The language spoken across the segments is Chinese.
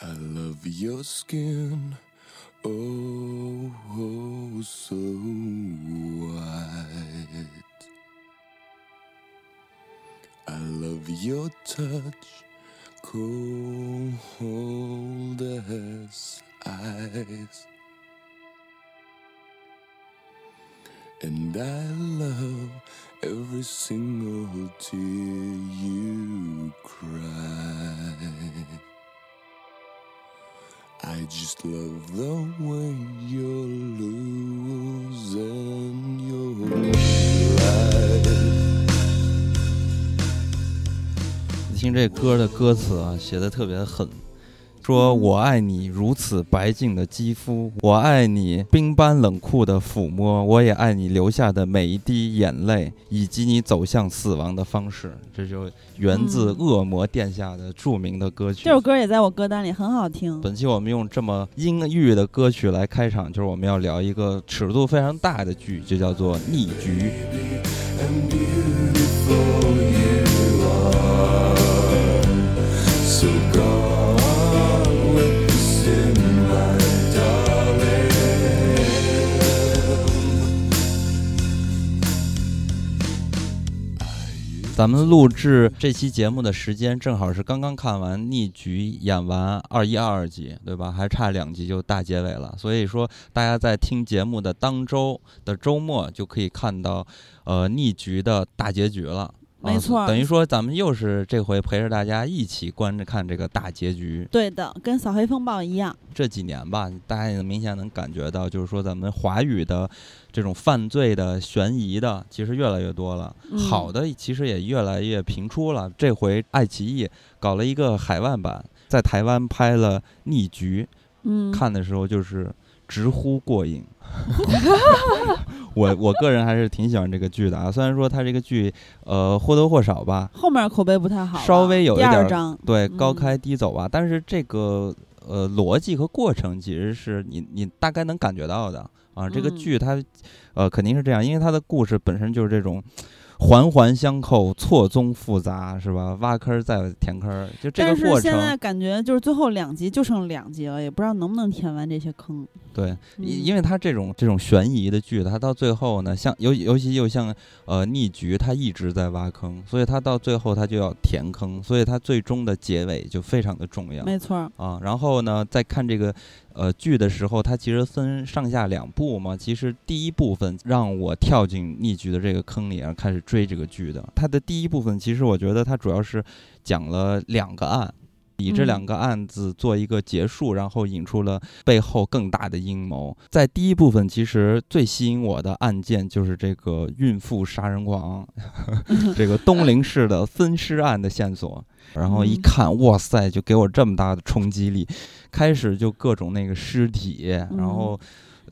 I love your skin, oh, oh so white. I love your touch, cold as ice. And I love every single tear you cry. I just love the way you're losing your life. 你听这歌的歌词啊，写的特别狠，说我爱你如此白净的肌肤，我爱你冰般冷酷的抚摸，我也爱你留下的每一滴眼泪，以及你走向死亡的方式。这就源自嗯恶魔殿下的著名的歌曲。这首歌也在我歌单里，很好听。本期我们用这么阴郁的歌曲来开场，就是我们要聊一个尺度非常大的剧，就叫做《逆局》。咱们录制这期节目的时间正好是刚刚看完《逆局》，演完二一、二二集，对吧？还差两集就大结尾了。所以说，大家在听节目的当周的周末就可以看到，呃，《逆局》的大结局了。啊没错等于说咱们又是这回陪着大家一起观着看这个大结局。对的，跟扫黑风暴一样。这几年吧，大家也明显能感觉到，就是说咱们华语的这种犯罪的、悬疑的，其实越来越多了。嗯好的其实也越来越频出了。这回爱奇艺搞了一个海外版，在台湾拍了《逆局》，嗯，看的时候就是直呼过瘾。我我个人还是挺喜欢这个剧的啊，虽然说它这个剧呃或多或少吧，后面口碑不太好，稍微有一点儿。对，嗯高开低走吧。但是这个呃逻辑和过程，其实是你你大概能感觉到的啊。这个嗯剧它呃肯定是这样，因为它的故事本身就是这种环环相扣、错综复杂，是吧？挖坑儿再填坑儿，就这个但是个过现在程。感觉就是最后两集就剩两集了，也不知道能不能填完这些坑。对，嗯因因为它这种这种悬疑的剧，它到最后呢，像尤尤其又像呃逆局，它一直在挖坑，所以它到最后它就要填坑，所以它最终的结尾就非常的重要。没错儿，啊，然后呢，再看这个呃剧的时候，它其实分上下两部嘛。其实第一部分让我跳进逆局的这个坑里，然后开始追这个剧的。它的第一部分，其实我觉得它主要是讲了两个案。以这嗯两个案子做一个结束，然后引出了背后更大的阴谋。在第一部分，其实最吸引我的案件就是这个孕妇杀人狂，这个东陵市的分尸案的线索。然后一嗯看，哇塞，就给我这么大的冲击力。开始就各种那个尸体，然后、嗯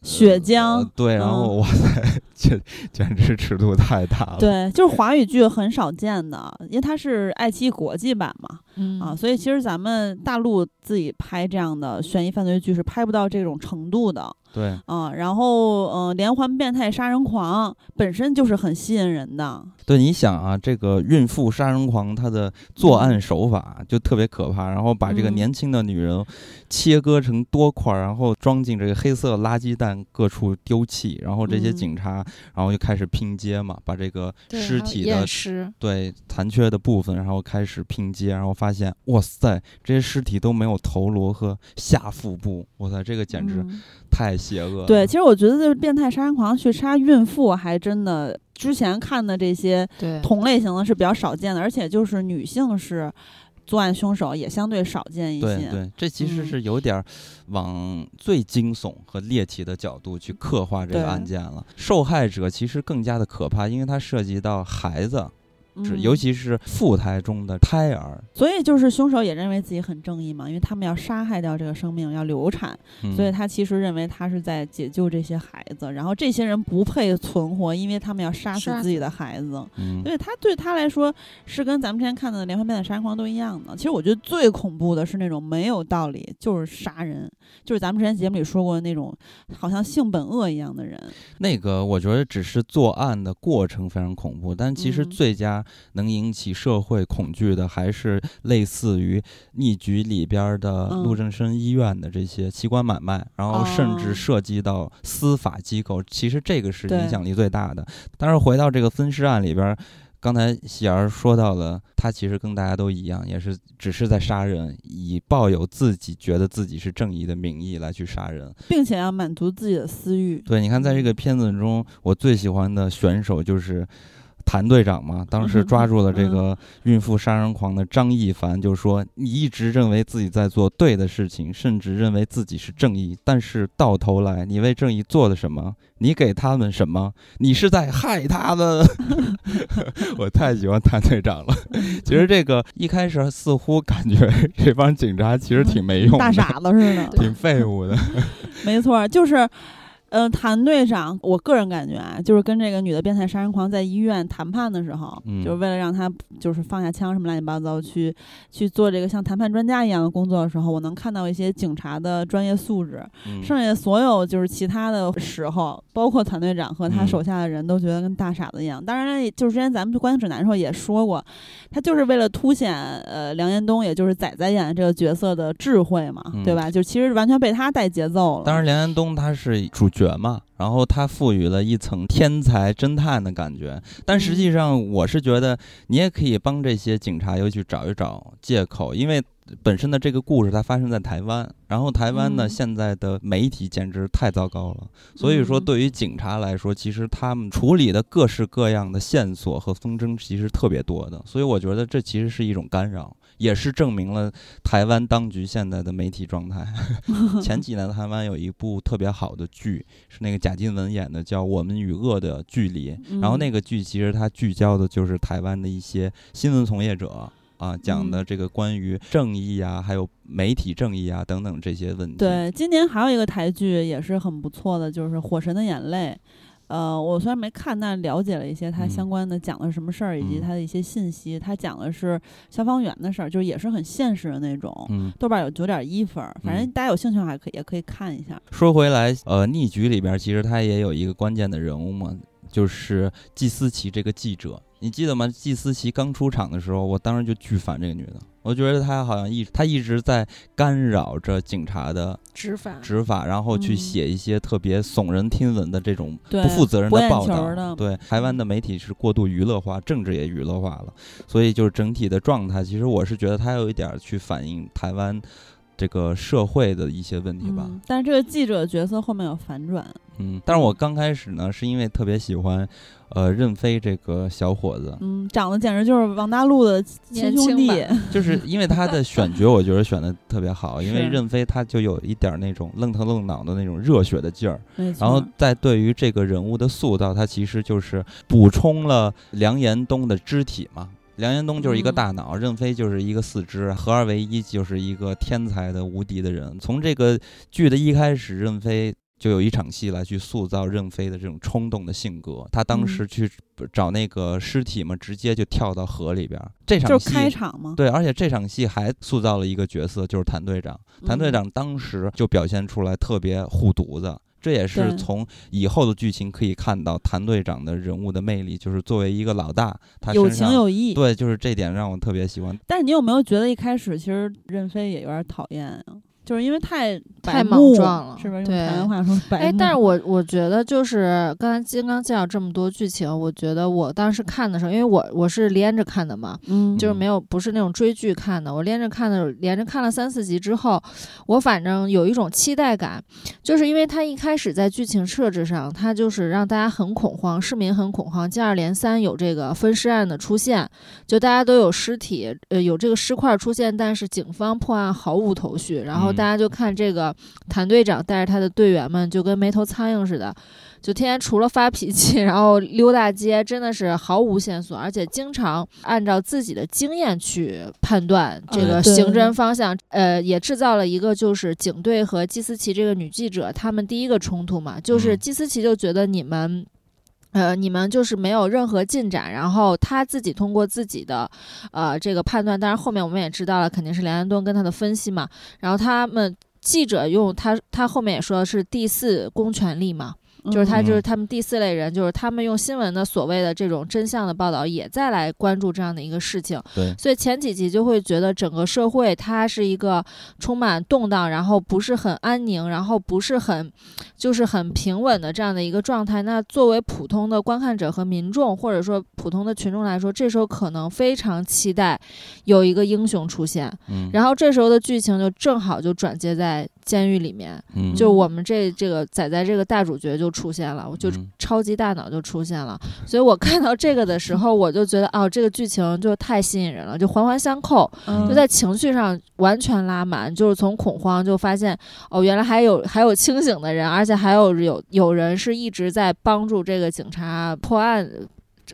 血浆呃对，然后嗯哇塞，这简直尺度太大了。对，就是华语剧很少见的，因为它是爱奇艺国际版嘛，嗯啊，所以其实咱们大陆自己拍这样的悬疑犯罪剧是拍不到这种程度的。对啊，然后呃，连环变态杀人狂本身就是很吸引人的，对，你想啊，这个孕妇杀人狂他的作案手法就特别可怕，然后把这个嗯。年轻的女人切割成多块儿，然后装进这个黑色垃圾袋各处丢弃，然后这些嗯。警察然后就开始拼接嘛，把这个尸体的对残缺的部分，然后开始拼接，然后发现哇塞，这些尸体都没有头颅和下腹部，哇塞，这个简直嗯。太邪恶了。对，其实我觉得就是变态杀人狂去杀孕妇，还真的之前看的这些对，同类型的是比较少见的，而且就是女性是作案凶手也相对少见一些。对对，这其实嗯是有点儿往最惊悚和猎奇的角度去刻画这个案件了。受害者其实更加的可怕，因为它涉及到孩子，是嗯尤其是腹胎中的胎儿。所以就是凶手也认为自己很正义嘛，因为他们要杀害掉这个生命，要流产，嗯、所以他其实认为他是在解救这些孩子，然后这些人不配存活，因为他们要杀死自己的孩子。嗯所以他对他来说是跟咱们之前看到的连环变态杀人狂都一样的。其实我觉得最恐怖的是那种没有道理就是杀人，就是咱们之前节目里说过的那种好像性本恶一样的人。那个我觉得只是作案的过程非常恐怖，但其实嗯最佳能引起社会恐惧的，还是类似于逆局里边的嗯陆正生医院的这些器官买卖，然后甚哦至涉及到司法机构，其实这个是影响力最大的。但是回到这个分尸案里边儿，刚才喜儿说到了，他其实跟大家都一样，也是只是在杀人，以抱有自己觉得自己是正义的名义来去杀人。并且要满足自己的私欲。对，你看在这个片子中，我最喜欢的选手就是。谭队长嘛，当时抓住了这个孕妇杀人狂的张一凡，就说：“你一直认为自己在做对的事情，甚至认为自己是正义，但是到头来，你为正义做了什么？你给他们什么？你是在害他们。” 我太喜欢谭队长了。其实这个一开始似乎感觉这帮警察其实挺没用的，大傻子似的，挺废物的。没错，就是，呃，谭队长，我个人感觉啊，就是跟这个女的变态杀人狂在医院谈判的时候，嗯就是为了让他就是放下枪什么乱七八糟，去去做这个像谈判专家一样的工作的时候，我能看到一些警察的专业素质。嗯剩下所有就是其他的时候，包括谭队长和他嗯手下的人都觉得跟大傻子一样。当然，就是之前咱们去观影指南的时候也说过，他就是为了凸显呃梁延东，也就是仔仔演的这个角色的智慧嘛，嗯对吧？就其实完全被他带节奏了。当然，梁安东他是主角嘛，然后他赋予了一层天才侦探的感觉。但实际上，我是觉得你也可以帮这些警察又去找一找借口，因为本身的这个故事它发生在台湾，然后台湾呢、嗯现在的媒体简直太糟糕了，所以说嗯对于警察来说，其实他们处理的各式各样的线索和风筝其实特别多的，所以我觉得这其实是一种干扰。也是证明了台湾当局现在的媒体状态。前几年台湾有一部特别好的剧，是那个贾静雯演的，叫《我们与恶的距离》。然后那个个剧其实它聚焦的就是台湾的一些新闻从业者啊，讲的嗯这个关于正义啊，还有媒体正义啊等等这些问题。，对，今年还有一个台剧也是很不错的，就是《火神的眼泪》。呃，我虽然没看，但了解了一些它嗯相关的讲的什么事儿，以及嗯它的一些信息。他讲的是消防员的事儿，就是也是很现实的那种。嗯，豆瓣有九点一分儿，反正嗯大家有兴趣的话，可以也可以看一下。说回来，呃，逆局里边其实他也有一个关键的人物嘛，就是季思琪这个记者，你记得吗？季思琪刚出场的时候，我当时就巨烦这个女的，我觉得她好像一她一直在干扰着警察的执法执法，然后去嗯写一些特别耸人听闻的这种对不负责任的报。道对，台湾的媒体是过度娱乐化，政治也娱乐化了，所以就是整体的状态，其实我是觉得她有一点儿去反映台湾这个社会的一些问题吧。嗯，但是这个记者角色后面有反转。嗯，但是我刚开始呢，是因为特别喜欢，呃，任飞这个小伙子，嗯，长得简直就是王大陆的亲兄弟。就是因为他的选角，我觉得选的特别好，因为任飞他就有一点儿那种愣头愣脑的那种热血的劲儿，没错。然后在对于这个人物的塑造，他其实就是补充了梁延东的肢体嘛。梁延东就是一个嗯大脑，任飞就是一个四肢，合二为一就是一个天才的无敌的人。从这个剧的一开始，任飞就有一场戏来去塑造任飞的这种冲动的性格。他当时嗯去找那个尸体嘛，直接就跳到河里边儿。这场就是戏开场吗。对，而且这场戏还塑造了一个角色，就是谭队长。谭队嗯长当时就表现出来特别护犊子，这也是从以后的剧情可以看到谭队长的人物的魅力，就是作为一个老大，他有情有义。对，就是这点让我特别喜欢。但是你有没有觉得一开始其实任飞也有点讨厌啊？就是因为太太莽撞了是不是？用对台湾话说白哎，但是我我觉得就是刚才金刚介绍这么多剧情，我觉得我当时看的时候，因为我我是连着看的嘛，嗯，就是没有不是那种追剧看的，我连着看的，连着看了三四集之后，我反正有一种期待感，就是因为他一开始在剧情设置上，他就是让大家很恐慌，市民很恐慌，接二连三有这个分尸案的出现，就大家都有尸体，呃，有这个尸块出现，但是警方破案毫无头绪，然后嗯大家就看这个谭队长带着他的队员们，就跟没头苍蝇似的。就天天除了发脾气，然后溜大街，真的是毫无线索，而且经常按照自己的经验去判断这个刑侦方向。呃，也制造了一个就是警队和季思琪这个女记者他们第一个冲突嘛，就是嗯季思琪就觉得你们。呃，你们就是没有任何进展，然后他自己通过自己的，呃，这个判断，当然后面我们也知道了，肯定是梁安东跟他的分析嘛，然后他们记者用他他后面也说是第四公权力嘛，就是他就是嗯他们第四类人，就是他们用新闻的所谓的这种真相的报道，也在来关注这样的一个事情。对所以前几集就会觉得整个社会它是一个充满动荡，然后不是很安宁，然后不是很就是很平稳的这样的一个状态。那作为普通的观看者和民众，或者说普通的群众来说，这时候可能非常期待有一个英雄出现，嗯，然后这时候的剧情就正好就转接在监狱里面。嗯就我们这这个仔仔这个大主角就出现了，我就嗯超级大脑就出现了，所以我看到这个的时候，我就觉得哦，这个剧情就太吸引人了，就环环相扣，嗯就在情绪上完全拉满，就是从恐慌就发现哦，原来还有还有清醒的人，而且还有有有人是一直在帮助这个警察破案。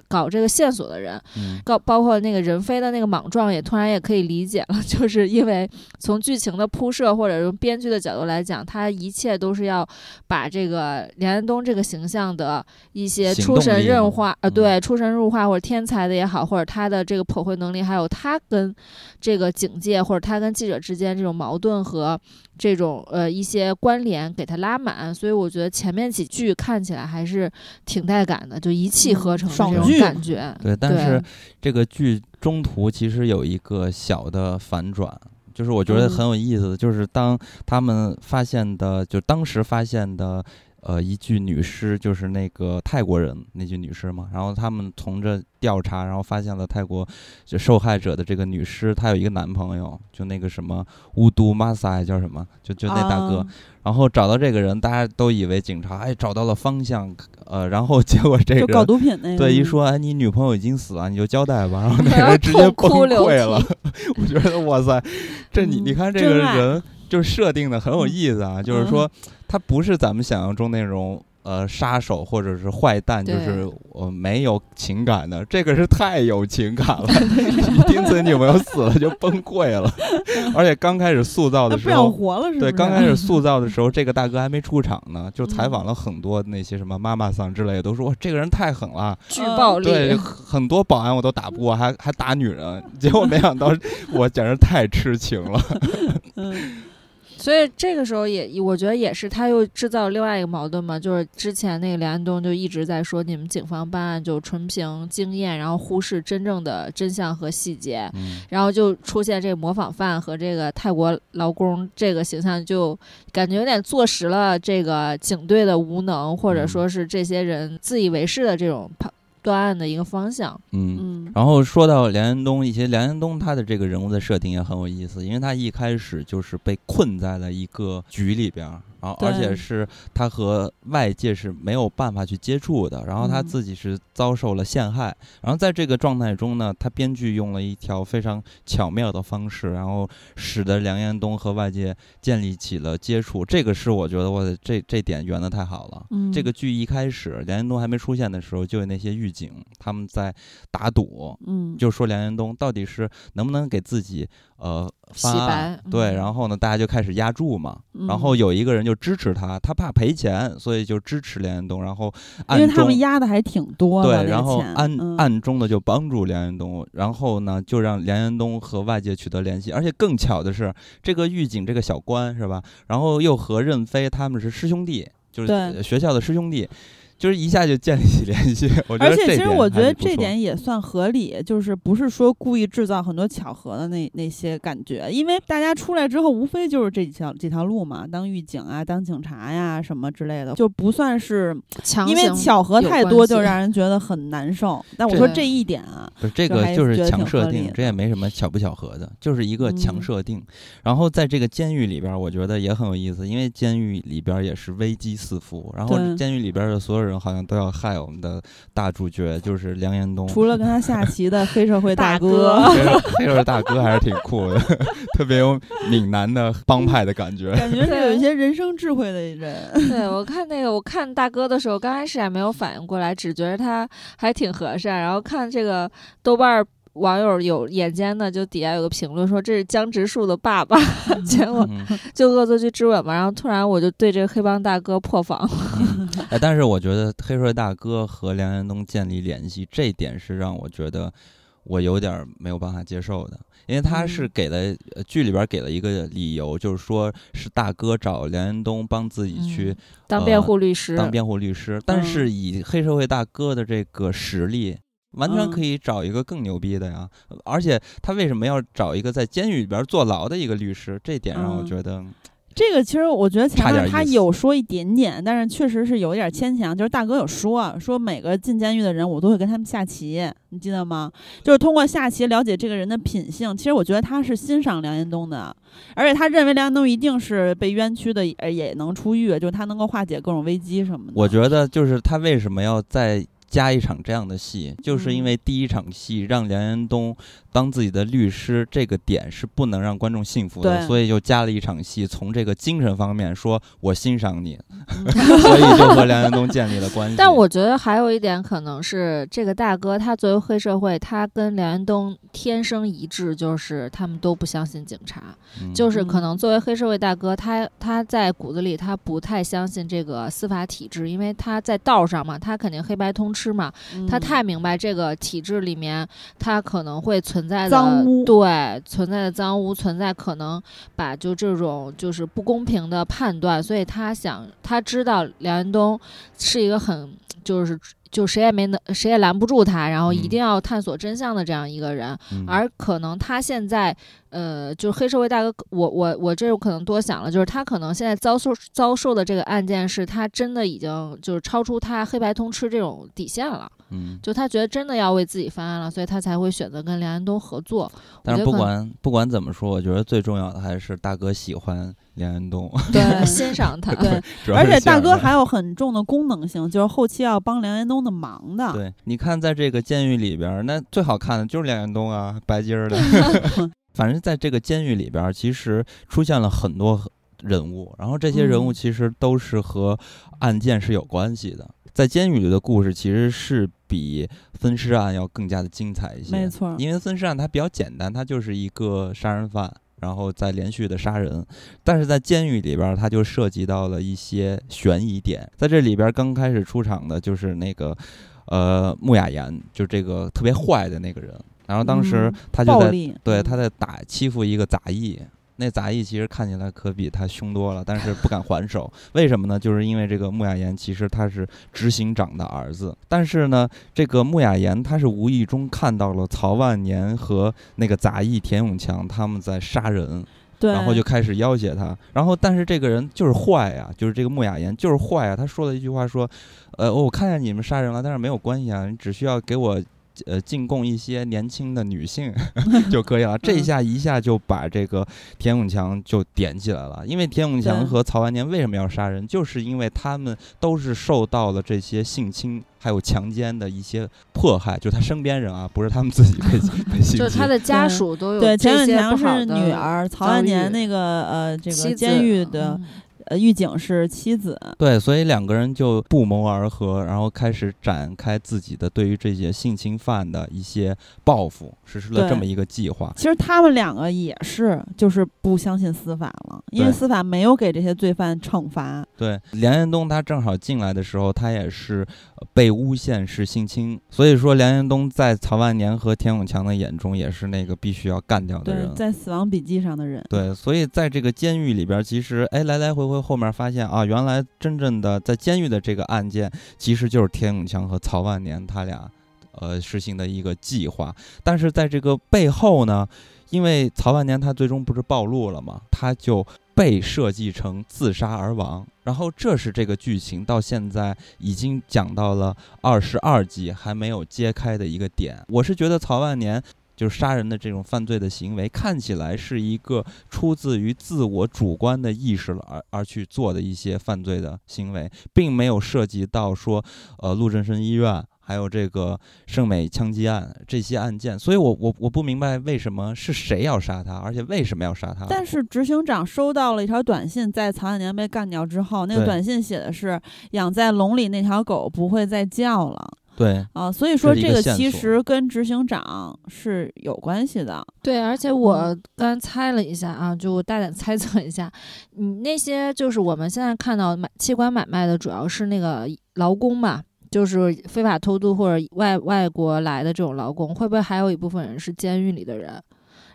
搞这个线索的人，嗯。包包括那个任飞的那个莽撞，也突然也可以理解了，就是因为从剧情的铺设或者从编剧的角度来讲，他一切都是要把这个梁安东这个形象的一些出神入化，呃，嗯。对，出神入化或者天才的也好，或者他的这个破绘能力，还有他跟这个警界或者他跟记者之间这种矛盾和这种呃一些关联给它拉满，所以我觉得前面几剧看起来还是挺带感的，就一气呵成的这种感觉。对，但是这个剧中途其实有一个小的反转，就是我觉得嗯很有意思的，就是当他们发现的，就当时发现的。呃，一具女尸就是那个泰国人那具女尸嘛，然后他们从这调查，然后发现了泰国就受害者的这个女尸，她有一个男朋友，就那个什么乌都马萨叫什么，就就那大哥，啊然后找到这个人，大家都以为警察哎找到了方向，呃，然后结果这个就搞毒品那个，对，一说哎，你女朋友已经死了，你就交代吧。然后那 人直接崩溃了。我觉得哇塞，这你你嗯看这个人就是设定的很有嗯意思啊，就是说他不是咱们想象中那种。呃，杀手或者是坏蛋，就是我、没有情感的，这个是太有情感了。一听自己女朋友死了就崩溃了，而且刚开始塑造的时候，活了是是？对，刚开始塑 造的时候，这个大哥还没出场呢，就采嗯访了很多那些什么妈妈桑之类的，都说这个人太狠了，巨嗯暴力，对，很多保安我都打不过，还还打女人，结果没想到我简直太痴情了。嗯所以这个时候也，我觉得也是，他又制造了另外一个矛盾嘛，就是之前那个梁安东就一直在说，你们警方办案就纯凭经验，然后忽视真正的真相和细节，嗯然后就出现这个模仿犯和这个泰国劳工这个形象，就感觉有点坐实了这个警队的无能，或者嗯说是这些人自以为是的这种判断案的一个方向。嗯。嗯然后说到梁安东，一些梁安东他的这个人物的设定也很有意思，因为他一开始就是被困在了一个局里边儿，然后而且是他和外界是没有办法去接触的，然后他嗯。自己是遭受了陷害，然后在这个状态中呢，他编剧用了一条非常巧妙的方式，然后使得梁彦东和外界建立起了接触，这个是我觉得我的这这点圆的太好了。嗯。这个剧一开始梁彦东还没出现的时候，就有那些狱警他们在打赌，嗯。就说梁彦东到底是能不能给自己呃洗翻案白对，嗯然后呢，大家就开始压注嘛，然嗯后有一个人就支持他，他怕赔钱，所以就支持梁彦东，然后因暗中为他们压的还挺多的，对，然后暗、嗯暗中的就帮助梁彦东，然后呢就让梁彦东和外界取得联系，而且更巧的是，这个狱警这个小官是吧？然后又和任飞他们是师兄弟，就是学校的师兄弟。就是一下就建立起联系，我觉得而且其实我觉得这点也算合理，就是不是说故意制造很多巧合的那那些感觉，因为大家出来之后无非就是这几条这条路嘛，当狱警啊，当警察呀什么之类的，就不算是强因为巧合太多，就让人觉得很难受。但我说这一点啊，不是这个就是强设定，这也没什么巧不巧合的，就是一个强嗯设定。然后在这个监狱里边儿，我觉得也很有意思，因为监狱里边儿也是危机四伏，然后监狱里边儿的所有人好像都要害我们的大主角，就是梁彦东。除了跟他下棋的黑社会大哥，黑社会大哥还是挺酷的，特别有闽南的帮派的感觉。感觉是有一些人生智慧的人。对我看那个，我看大哥的时候，刚开始还没有反应过来，只觉得他还挺和善。然后看这个豆瓣儿网友有眼尖的，就底下有个评论说这是江直树的爸爸，结果嗯，就恶作剧之吻嘛。然后突然我就对这个黑帮大哥破防。哎，但是我觉得黑社会大哥和梁彦东建立联系，这点是让我觉得我有点儿没有办法接受的，因为他是嗯给了、呃剧里边儿给了一个理由，就是说是大哥找梁延东帮自己去嗯当辩呃护律师，当辩护律师，但嗯是以黑社会大哥的这个实力。完全嗯可以找一个更牛逼的呀，而且他为什么要找一个在监狱里边坐牢的一个律师？这点让我嗯觉得，这个其实我觉得前面他有说一点点，但是确实是有一点牵强。就是大哥有说说每个进监狱的人，我都会跟他们下棋，你记得吗？就是通过下棋了解这个人的品性。其实我觉得他是欣赏梁延东的，而且他认为梁延东一定是被冤屈的，呃也能出狱，就是他能够化解各种危机什么的。我觉得就是他为什么要再加一场这样的戏，就是因嗯为第一场戏让梁延东当自己的律师，这个点是不能让观众信服的，所以就加了一场戏，从这个精神方面说，我欣赏你，嗯 所以就和梁延东建立了关系。但我觉得还有一点可能是这个大哥他作为黑社会，他跟梁延东天生一致，就是他们都不相信警察。嗯就是可嗯能作为黑社会大哥，他他在骨子里他不太相信这个司法体制，因为他在道上嘛，他肯定黑白通吃嘛，他嗯太明白这个体制里面他可能会存在的脏污对存在的脏污，存在可能把就这种就是不公平的判断，所以他想他知道梁延东是一个很就是。就谁也没能，谁也拦不住他，然后一嗯。定要探索真相的这样一个人，嗯。而可能他现在，呃，就是黑社会大哥，我我我这有可能多想了，就是他可能现在遭受遭受的这个案件，是他真的已经就是超出他黑白通吃这种底线了，嗯，就他觉得真的要为自己翻案了，所以他才会选择跟梁安东合作。但是不管不管怎么说，我觉得最重要的还是大哥喜欢梁安东，对，欣赏他，对，而且大哥还有很重的功能性，就是后期要帮梁安东的忙的。对，你看，在这个监狱里边儿，那最好看的就是梁安东啊，白金儿的。反正在这个监狱里边儿，其实出现了很多人物，然后这些人物嗯其实都是和案件是有关系的。在监狱里的故事其实是比分尸案要更加的精彩一些，没错因为分尸案它比较简单，它就是一个杀人犯，然后再连续的杀人。但是在监狱里边儿，它就涉及到了一些悬疑点。在这里边儿刚开始出场的就是那个，呃，穆雅言，就这个特别坏的那个人。然后当时嗯他就在、嗯对他在打欺负一个杂役。那杂役其实看起来可比他凶多了，但是不敢还手。为什么呢？就是因为这个穆雅言其实他是执行长的儿子，但是呢，这个穆雅言他是无意中看到了曹万年和那个杂役田永强他们在杀人，然后就开始要挟他。然后，但是这个人就是坏呀，就是这个穆雅言就是坏呀。他说了一句话说：“呃，我看见你们杀人了，但是没有关系啊，你只需要给我。”呃，进贡一些年轻的女性 就可以了。这一嗯下一下就把这个田永强就点起来了。因为田永强和曹万年为什么要杀人，就是因为他们都是受到了这些性侵还有强奸的一些迫害，就他身边人啊，不是他们自己被 被性侵。就是他的家属都有对田永强是女儿，曹万年那个呃这个监狱的嗯呃狱警是妻子，对，所以两个人就不谋而合，然后开始展开自己的对于这些性侵犯的一些报复，实施了这么一个计划。其实他们两个也是就是不相信司法了，因为司法没有给这些罪犯惩罚。对，梁彦东他正好进来的时候，他也是呃被诬陷是性侵，所以说梁延东在曹万年和田永强的眼中也是那个必须要干掉的人，。在死亡笔记上的人。对，所以在这个监狱里边，其实哎来来回回后面发现啊，原来真正的在监狱的这个案件，其实就是田永强和曹万年他俩呃实行的一个计划。但是在这个背后呢，因为曹万年他最终不是暴露了嘛，他就被设计成自杀而亡。然后这是这个剧情到现在已经讲到了二十二集还没有揭开的一个点。我是觉得曹万年。就是杀人的这种犯罪的行为，看起来是一个出自于自我主观的意识了而而去做的一些犯罪的行为，并没有涉及到说，呃，陆振生医院还有这个圣美枪击案这些案件，所以我我我不明白为什么是谁要杀他，而且为什么要杀他？但是执行长收到了一条短信，在曹万年被干掉之后，那个短信写的是养在笼里那条狗不会再叫了对啊，所以说这个其实跟执行长是有关系的。对，而且嗯我刚猜了一下啊，就我大胆猜测一下，你那些就是我们现在看到买器官买卖的，主要是那个劳工嘛，就是非法偷渡或者外外国来的这种劳工，会不会还有一部分人是监狱里的人？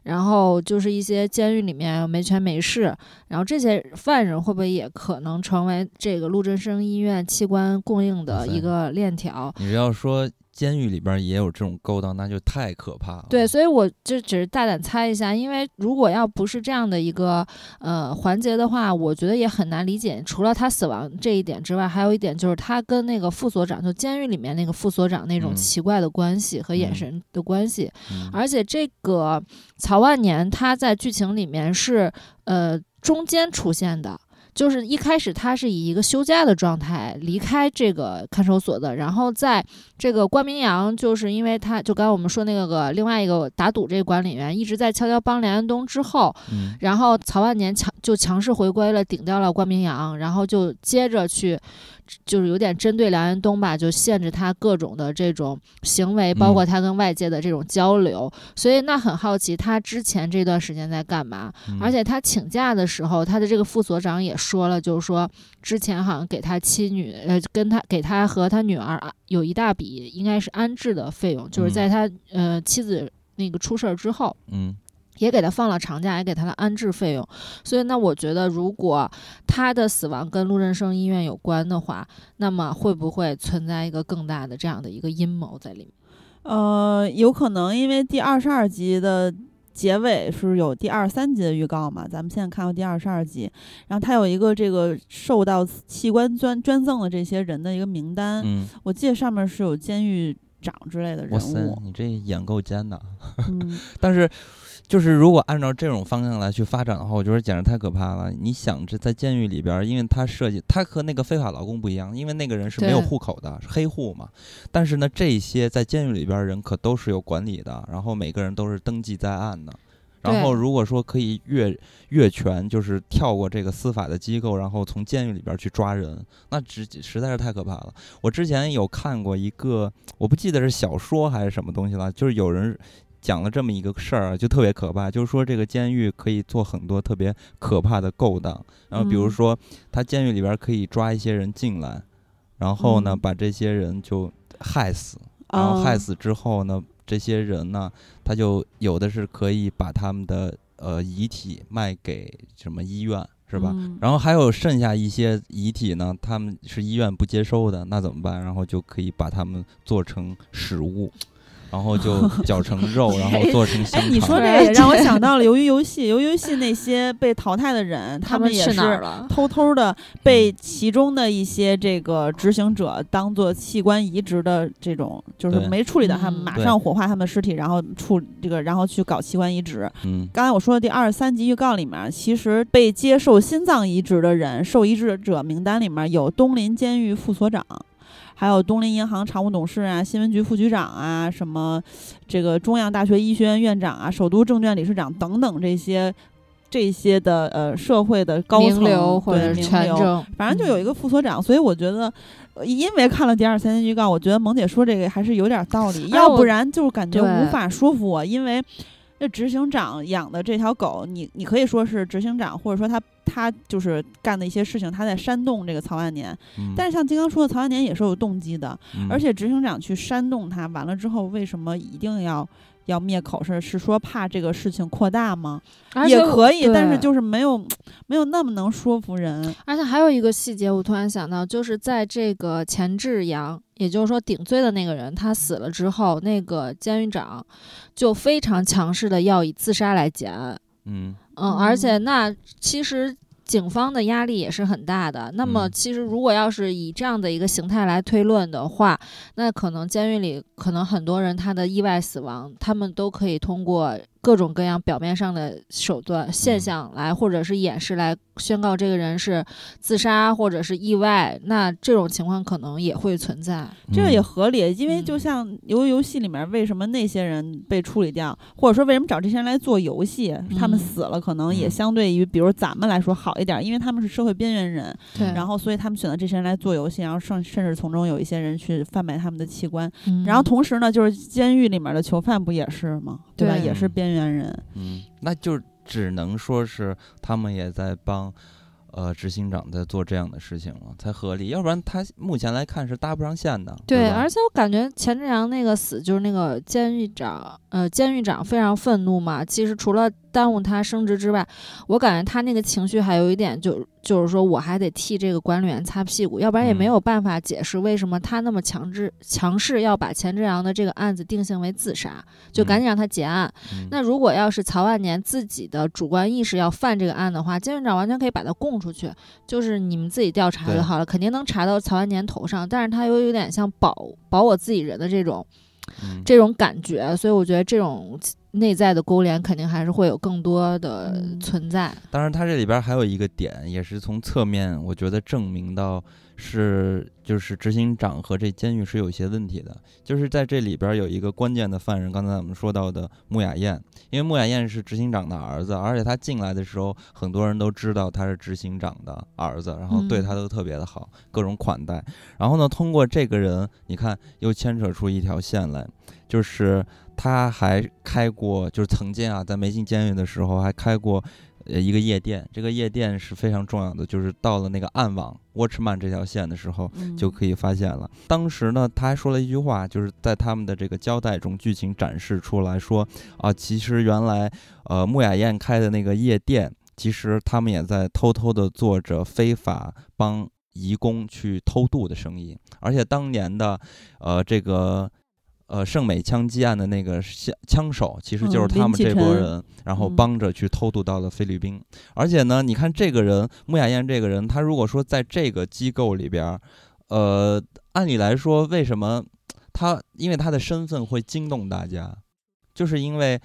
然后就是一些监狱里面没权没势，然后这些犯人会不会也可能成为这个陆振生医院器官供应的一个链条？你要说。监狱里边也有这种勾当，那就太可怕了。对，所以我就只是大胆猜一下，因为如果要不是这样的一个呃环节的话，我觉得也很难理解。除了他死亡这一点之外，还有一点就是他跟那个副所长，就监狱里面那个副所长那种奇怪的关系和眼神的关系。而且这个曹万年他在剧情里面是呃中间出现的。就是一开始他是以一个休假的状态离开这个看守所的，然后在这个关明阳，就是因为他就刚才我们说那个另外一个打赌这个管理员一直在悄悄帮梁安东之后，然后曹万年强就强势回归了，顶掉了关明阳，然后就接着去。就是有点针对梁安东吧，就限制他各种的这种行为，包括他跟外界的这种交流。所以那很好奇，他之前这段时间在干嘛？而且他请假的时候，他的这个副所长也说了，就是说之前好像给他妻女，呃，跟他给他和他女儿有一大笔应该是安置的费用，就是在他呃妻子那个出事儿之后，嗯。也给他放了长假，也给他的安置费用，所以那我觉得，如果他的死亡跟陆振生医院有关的话，那么会不会存在一个更大的这样的一个阴谋在里面？呃，有可能，因为第二十二集的结尾是有第二三集的预告嘛，咱们现在看到第二十二集，然后他有一个这个受到器官捐捐赠的这些人的一个名单，嗯，我记得上面是有监狱长之类的人物。哇塞，你这眼够尖的，嗯，但是。就是如果按照这种方向来去发展的话，我觉得简直太可怕了。你想，这在监狱里边，因为他设计，他和那个非法劳工不一样，因为那个人是没有户口的，是黑户嘛。但是呢，这些在监狱里边人可都是有管理的，然后每个人都是登记在案的。然后如果说可以越越权，就是跳过这个司法的机构，然后从监狱里边去抓人，那实实在是太可怕了。我之前有看过一个，我不记得是小说还是什么东西了，就是有人。讲了这么一个事儿，就特别可怕，就是说这个监狱可以做很多特别可怕的勾当，然后比如说他监狱里边可以抓一些人进来，然后呢把这些人就害死，然后害死之后呢，这些人呢他就有的是可以把他们的呃遗体卖给什么医院，是吧？然后还有剩下一些遗体呢，他们是医院不接收的，那怎么办？然后就可以把他们做成食物。然后就 绞成肉，然后做成香肠。你说这个也让我想到了 《鱿鱼游戏》。鱿鱼游戏那些被淘汰的人，他们也是偷偷的被其中的一些这个执行者当做器官移植的这种，就是没处理的，他们马上火化他们的尸体，然后处这个，然后去搞器官移植。嗯，刚才我说的第二十三集预告里面，其实被接受心脏移植的人，受移植者名单里面有东林监狱副所长。还有东林银行常务董事啊，新闻局副局长啊，什么这个中央大学医学院院长啊，首都证券理事长等等这些这些的呃社会的高层或者反正就有一个副所长。所以我觉得，因为看了第二三集预告，我觉得萌姐说这个还是有点道理，要不然就感觉无法说服我，因为。那执行长养的这条狗，你你可以说是执行长，或者说他他就是干的一些事情，他在煽动这个曹万年。但是像金刚说的，曹万年也是有动机的，而且执行长去煽动他，完了之后为什么一定要要灭口？是是说怕这个事情扩大吗？也可以，但是就是没有没有那么能说服人。而且还有一个细节，我突然想到，就是在这个钱志阳。也就是说，顶罪的那个人他死了之后，那个监狱长就非常强势的要以自杀来结案。嗯嗯，而且那其实警方的压力也是很大的。那么，其实如果要是以这样的一个形态来推论的话，那可能监狱里可能很多人他的意外死亡，他们都可以通过。各种各样表面上的手段现象来，或者是掩饰来宣告这个人是自杀或者是意外，那这种情况可能也会存在，这个也合理。因为就像游游戏里面，为什么那些人被处理掉，或者说为什么找这些人来做游戏，他们死了，可能也相对于比如咱们来说好一点，因为他们是社会边缘人，对，然后所以他们选择这些人来做游戏，然后甚甚至从中有一些人去贩卖他们的器官，然后同时呢，就是监狱里面的囚犯不也是吗？对吧？也是边缘。人，嗯，那就只能说是他们也在帮，呃执行长在做这样的事情了，才合理。要不然他目前来看是搭不上线的。对，吧而且我感觉钱志阳那个死，就是那个监狱长，呃，监狱长非常愤怒嘛。其实除了耽误他升职之外，我感觉他那个情绪还有一点就，就是说我还得替这个管理员擦屁股，要不然也没嗯有办法解释为什么他那么强制强势要把钱志阳的这个案子定性为自杀，就赶紧让他结案。嗯那如果要是曹万年自己的主观意识要犯这个案的话，监狱长完全可以把他供出去，就是你们自己调查就好了，肯定能查到曹万年头上。但是他又有点像保保我自己人的这种嗯这种感觉，所以我觉得这种内在的勾连肯定还是会有更多的嗯存在。当然，它这里边还有一个点，也是从侧面，我觉得证明到是就是执行长和这监狱是有些问题的。就是在这里边有一个关键的犯人，刚才我们说到的穆雅燕，因为穆雅燕是执行长的儿子，而且他进来的时候，很多人都知道他是执行长的儿子，然后对他都特别的好，各种款待。然后呢，通过这个人，你看又牵扯出一条线来，就是他还开过，就是曾经啊，在没进监狱的时候还开过。呃，一个夜店，这个夜店是非常重要的，就是到了那个暗网 Watchman 这条线的时候，嗯就可以发现了。当时呢，他还说了一句话，就是在他们的这个交代中，剧情展示出来说啊，其实原来呃穆雅燕开的那个夜店，其实他们也在偷偷的做着非法帮移工去偷渡的生意，而且当年的呃这个。呃，圣美枪击案的那个枪枪手，其实就是他们这波臣人，然后嗯帮着去偷渡到了菲律宾。而且呢，你看这个人穆雅燕这个人，他如果说在这个机构里边儿，呃，按理来说，为什么他因为他的身份会惊动大家，就是因为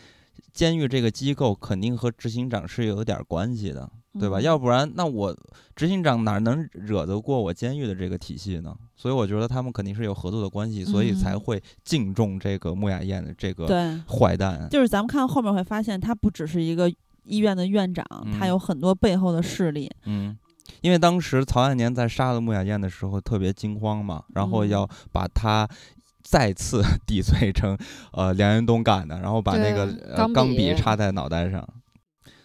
监狱这个机构肯定和执行长是有点儿关系的，对吧？嗯要不然那我执行长哪能惹得过我监狱的这个体系呢？所以我觉得他们肯定是有合作的关系，所以才嗯会敬重这个穆雅燕的这个，坏蛋。就是咱们看后面会发现，他不只是一个医院的院长，他嗯有很多背后的势力。嗯，因为当时曹爱年在杀了穆雅燕的时候特别惊慌嘛，然后嗯要把他再次 抵罪成呃梁云东干的，然后把那个呃钢笔插在脑袋上。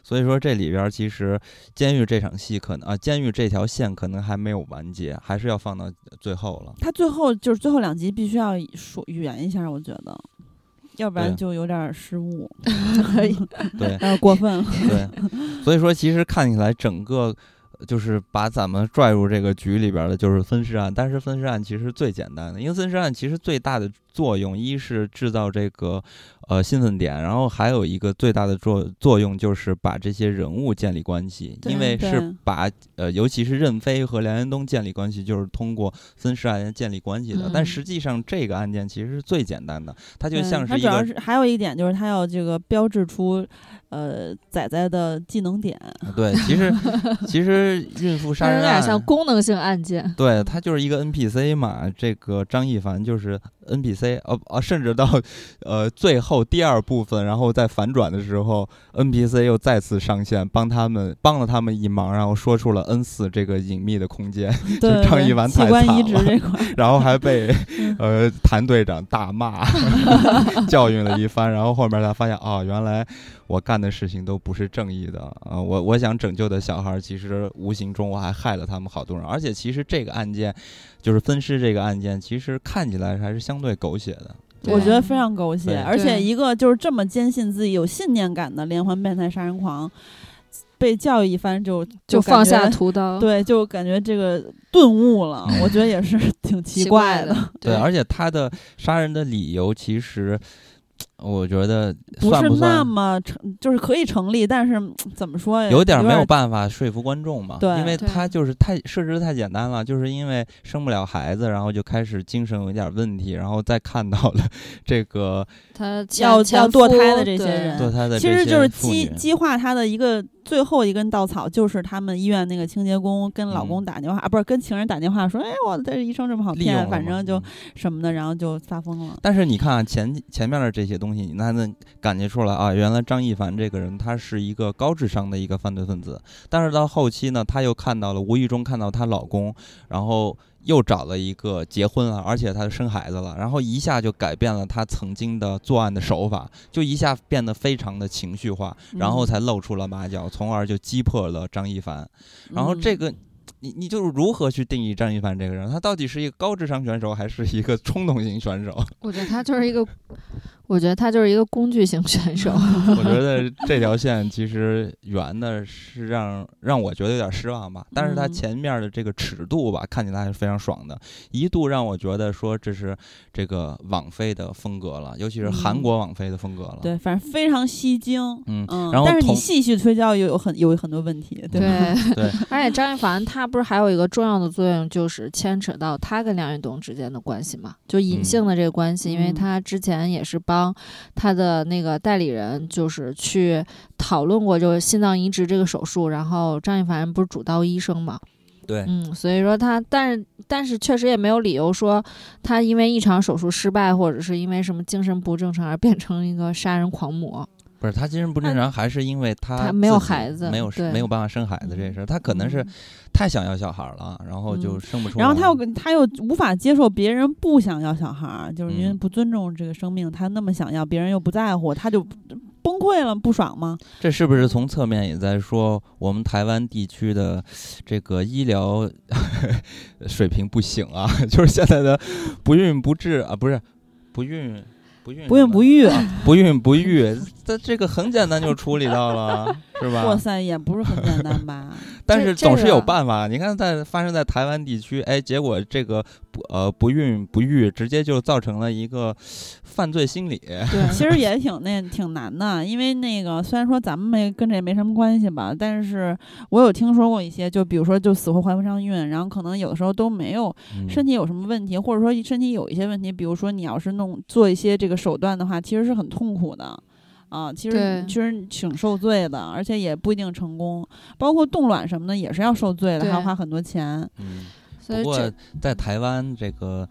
所以说这里边儿其实监狱这场戏可能啊，监狱这条线可能还没有完结，还是要放到最后了。他最后就是最后两集必须要说圆一下，我觉得，要不然就有点失误，可以，对有点过分了。对，所以说其实看起来整个呃就是把咱们拽入这个局里边儿的，就是分尸案。但是分尸案其实最简单的，因为分尸案其实最大的作用，一是制造这个呃兴奋点，然后还有一个最大的作作用就是把这些人物建立关系，因为是把呃尤其是任飞和梁元东建立关系，就是通过分尸案件建立关系的。但嗯实际上这个案件其实是最简单的，它就像是一个主要是还有一点就是它要这个标志出，呃，仔仔的技能点。对，其实其实孕妇 杀它有点人案像功能性案件。对它就是一个 NPC 嘛，这个张一凡就是 NPC，呃呃，甚至到呃最后第二部分，然后在反转的时候，NPC 又再次上线，帮他们帮了他们一忙，然后说出了 N 四这个隐秘的空间，对对对张一凡器官移太惨了然后还被嗯呃 谭队长大骂，教训了一番，然后后面才发现哦，原来我干的事情都不是正义的啊、我我想拯救的小孩，其实无形中我还害了他们好多人，而且其实这个案件就是分尸这个案件，其实看起来还是相对狗血的。我觉得非常狗血。而且一个就是这么坚信自己有信念感的连环变态杀人狂，被教育一番就就感放下屠刀，对，就感觉这个顿悟了，嗯我觉得也是 挺奇奇怪的。对，而且他的杀人的理由其实。我觉得不是算不算那么成，就是可以成立，但是嗯怎么说呀？有点有没有办法说服观众嘛？对因为对他就是太设置的太简单了，就是因为生不了孩子，然后就开始精神有一点问题，然后再看到了这个他要要堕胎的这些人堕胎的这其实就是激激化他的一个最后一根稻草，就是他们医院那个清洁工跟老公嗯打电话、啊，不是跟情人打电话说，哎，我这医生这么好骗，反正就嗯什么的，然后就发疯了。但是你看啊，前前面的这些东东西，你才能感觉出来啊，原来张一凡这个人他是一个高智商的一个犯罪分子。但是到后期呢，他又看到了，无意中看到她老公，然后又找了一个结婚了，而且他生孩子了，然后一下就改变了他曾经的作案的手法，就一下变得非常的情绪化，然后才露出了马脚，从而就击破了张一凡。然后这个。你你就是如何去定义张一凡这个人？他到底是一个高智商选手，还是一个冲动型选手？我觉得他就是一个。我觉得他就是一个工具型选手。我觉得这条线其实圆的是让让我觉得有点失望吧，但是他前面的这个尺度吧，看起来还是非常爽的，一度让我觉得说这是这个网飞的风格了，尤其是韩国网飞的风格了。对，反正非常吸睛。嗯嗯。然后，但是你细细推敲，又有很有很多问题，对对。而且张一凡他不是还有一个重要的作用，就是牵扯到他跟梁运东之间的关系嘛，就隐性的这个关系，因为他之前也是帮。帮他的那个代理人就是去讨论过，就是心脏移植这个手术。然后张一凡不是主刀医生嘛？对，嗯，所以说他，但是但是确实也没有理由说他因为一场手术失败，或者是因为什么精神不正常而变成一个杀人狂魔。不是他精神不正常，还是因为他没有孩子，没有没有办法生孩子这事儿，他可能是太想要小孩了，然后就生不出来。然后他又他又无法接受别人不想要小孩，就是因为不尊重这个生命，他那么想要，别人又不在乎，他就崩溃了，不爽吗？这是不是从侧面也在说我们台湾地区的这个医疗 水平不行啊？就是现在的不孕不治啊，不是不孕。不孕不孕不育，不孕不育，这这个很简单就处理到了，是吧？哇塞，也不是很简单吧？但是总是有办法。你看，在发生在台湾地区，哎，结果这个不呃不孕不育，直接就造成了一个犯罪心理。对，其实也挺那挺难的，因为那个虽然说咱们没跟这没什么关系吧，但是我有听说过一些，就比如说就死活怀不上孕，然后可能有的时候都没有身体有什么问题，或者说身体有一些问题，比如说你要是弄做一些这个手段的话，其实是很痛苦的。啊，其实其实挺受罪的，而且也不一定成功。包括冻卵什么的，也是要受罪的，还要花很多钱。嗯，不过在台湾，这个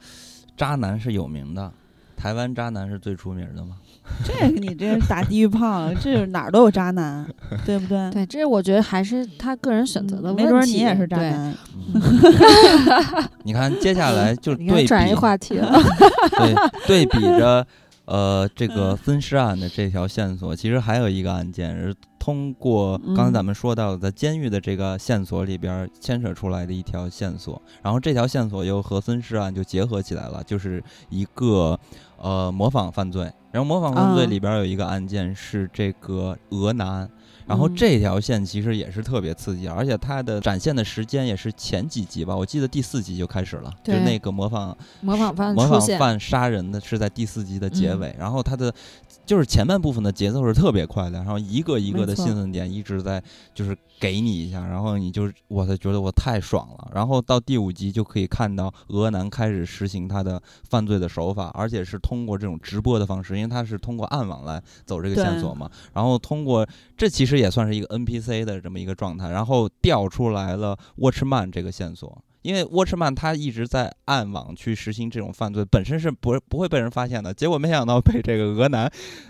渣男是有名的。台湾渣男是最出名的吗？这个你这是打地狱炮，这哪儿都有渣男，对不对？对，这我觉得还是他个人选择的问题。没准你也是渣男。你看，接下来就对比转移话题了。对，对比着。呃，这个分尸案的这条线索，其实还有一个案件是通过刚才咱们说到的监狱的这个线索里边牵扯出来的一条线索，然后这条线索又和分尸案就结合起来了，就是一个呃模仿犯罪，然后模仿犯罪里边有一个案件是这个俄男。然后这条线其实也是特别刺激，而且它的展现的时间也是前几集吧，我记得第四集就开始了，就那个模仿模仿犯模仿犯杀人的是在第四集的结尾，然后它的就是前半部分的节奏是特别快的，然后一个一个的兴奋点一直在就是给你一下，然后你就我才觉得我太爽了，然后到第五集就可以看到俄男开始实行他的犯罪的手法，而且是通过这种直播的方式，因为他是通过暗网来走这个线索嘛，然后通过这其实。也算是一个 NPC 的这么一个状态，然后调出来了 Watchman 这个线索，因为 Watchman 他一直在暗网去实行这种犯罪，本身是不不会被人发现的，结果没想到被这个俄男，